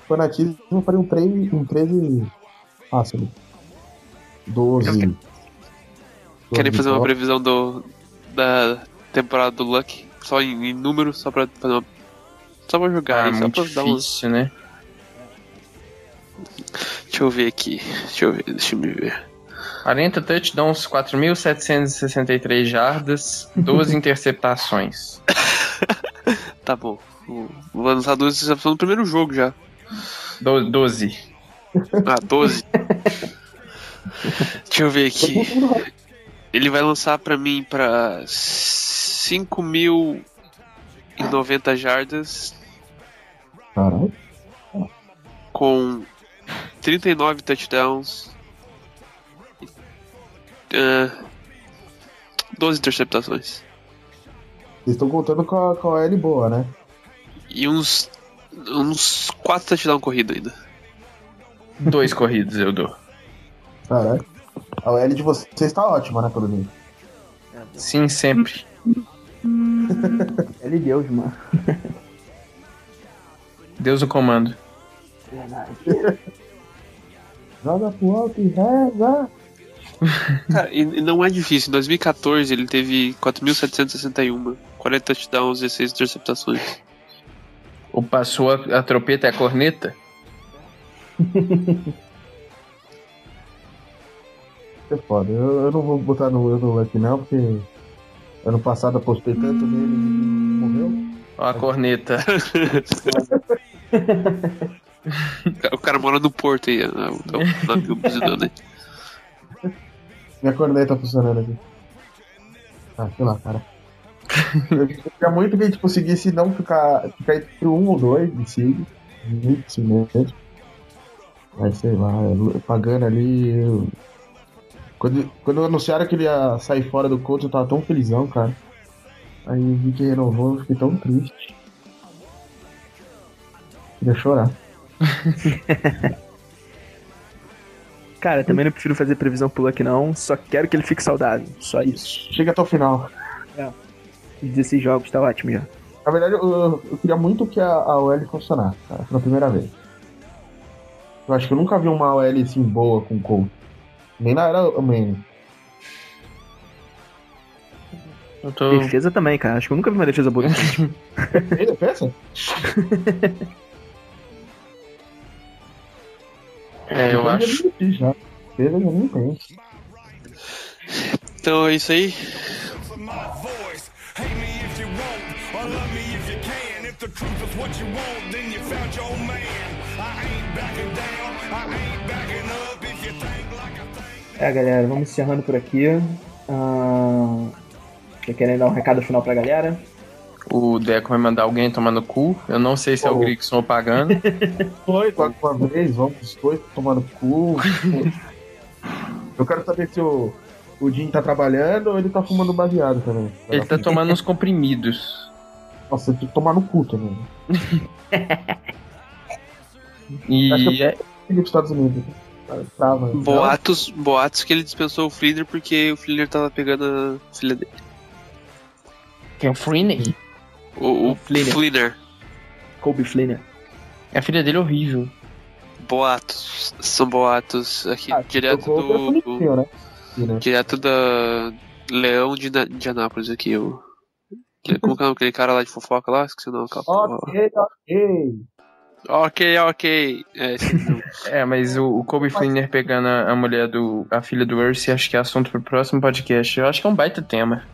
fanatismo, eu faria um 13, um 13 fácil. 12. Querem fazer uma previsão do, da temporada do Luck? Só em, em número, só pra fazer uma. Só pra jogar ah, aí, só pra difícil, dar um. né? Deixa eu ver aqui. Deixa eu ver, deixa eu me ver. 40 touchdowns, 4.763 jardas, 12 *laughs* interceptações. *laughs* tá bom. Vou lançar duas interceptações no primeiro jogo já. Do, 12. Ah, 12. *laughs* Deixa eu ver aqui. Ele vai lançar pra mim pra 5.090 jardas. Caralho. Com 39 touchdowns. Uh, 12 interceptações. Vocês estão contando com a, com a L boa, né? E uns. uns 4 touchdowns corrido ainda. Dois corridos eu dou. Caralho. A L de vocês está ótima, né, pelo menos? Sim, sempre. *laughs* L Deus, mano. Deus o comando. Verdade. *laughs* Joga pro alto e reza. *laughs* Cara, e não é difícil. Em 2014 ele teve 4.761, 40 touchdowns, 16 interceptações. O passou a, a tropeta e a corneta? É foda. Eu, eu, não vou botar no eu aqui não, porque ano passado apostei tanto nele e morreu. Ó a corneta. *laughs* o cara mora no porto aí, né? o navio *laughs* buzinando aí. Minha corneta tá funcionando aqui. Ah, sei lá, cara. Eu queria muito que a gente conseguisse não ficar, ficar entre um ou dois de. Muito assim mesmo. Mas sei lá, pagando ali. Eu... Quando, quando anunciaram que ele ia sair fora do coach, eu tava tão felizão, cara. Aí vi que renovou, eu fiquei tão triste. Queria chorar. *laughs* Cara, também não prefiro fazer previsão pro Luck, não. Só quero que ele fique saudável. Só isso. Chega até o final. É. 16 jogos, tá ótimo já. Na verdade, eu, eu queria muito que a, a OL funcionasse, cara, pela primeira vez. Eu acho que eu nunca vi uma OL assim boa com o. Nem na era Man. Tô... Defesa também, cara. Acho que eu nunca vi uma defesa boa. *laughs* defesa? *laughs* É, eu acho. Já. Tem. Então é isso aí. É, galera, vamos encerrando por aqui. Uh, querem dar um recado final pra galera? O Deco vai mandar alguém tomar no cu. Eu não sei se oh. é o Grigson pagando. *laughs* Foi, uma vez, vamos os dois tomar no cu. *laughs* Eu quero saber se o, o Jim tá trabalhando ou ele tá fumando baseado também. Ele tá tomando uns comprimidos. Nossa, tem que tomar no cu também. *laughs* e Acho que é... dos Estados Unidos. Tava, boatos, boatos que ele dispensou o Flieder porque o Flieder tava pegando a filha dele. Quem é o Flieder? O, o Flieder. Kobe Flieder. A filha dele é horrível. Boatos. São boatos aqui, ah, direto do. do né? Direto da Leão de, de Anápolis aqui, o. Como é aquele cara lá de fofoca lá? Esqueci o nome. Ok, ok. Ok, ok. É, *laughs* é mas o, o Kobe Flinner pegando a, a, mulher do. a filha do Ursi, acho que é assunto pro próximo podcast. Eu acho que é um baita tema.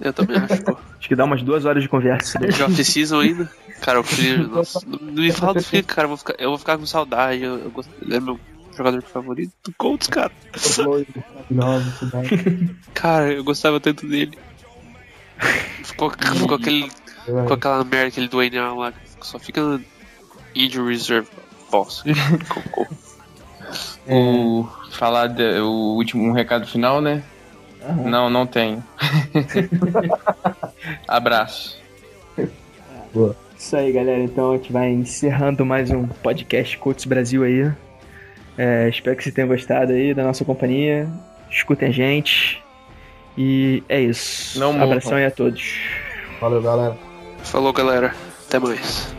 Eu também acho, pô. Acho que dá umas duas horas de conversa. *laughs* Já precisam ainda? Cara, o Flinner. Nossa, não, me fala do Flinner, cara. Eu vou, ficar, eu vou ficar com saudade. Eu, eu gosto, ele é meu jogador favorito do Colts, cara. *laughs* cara, eu gostava tanto dele. Ficou, ficou aquele. Com aquela merda, aquele Dwayne lá, que só fica injury reserve falso. *laughs* o falar de, o último um recado final, né? Uhum. Não, não tenho. *laughs* Abraço. Boa. Isso aí, galera. Então a gente vai encerrando mais um podcast Coach Brasil aí. É, espero que vocês tenham gostado aí da nossa companhia. Escutem a gente. E é isso. Não Abração aí a todos. Valeu, galera. Falou, galera. Até mais.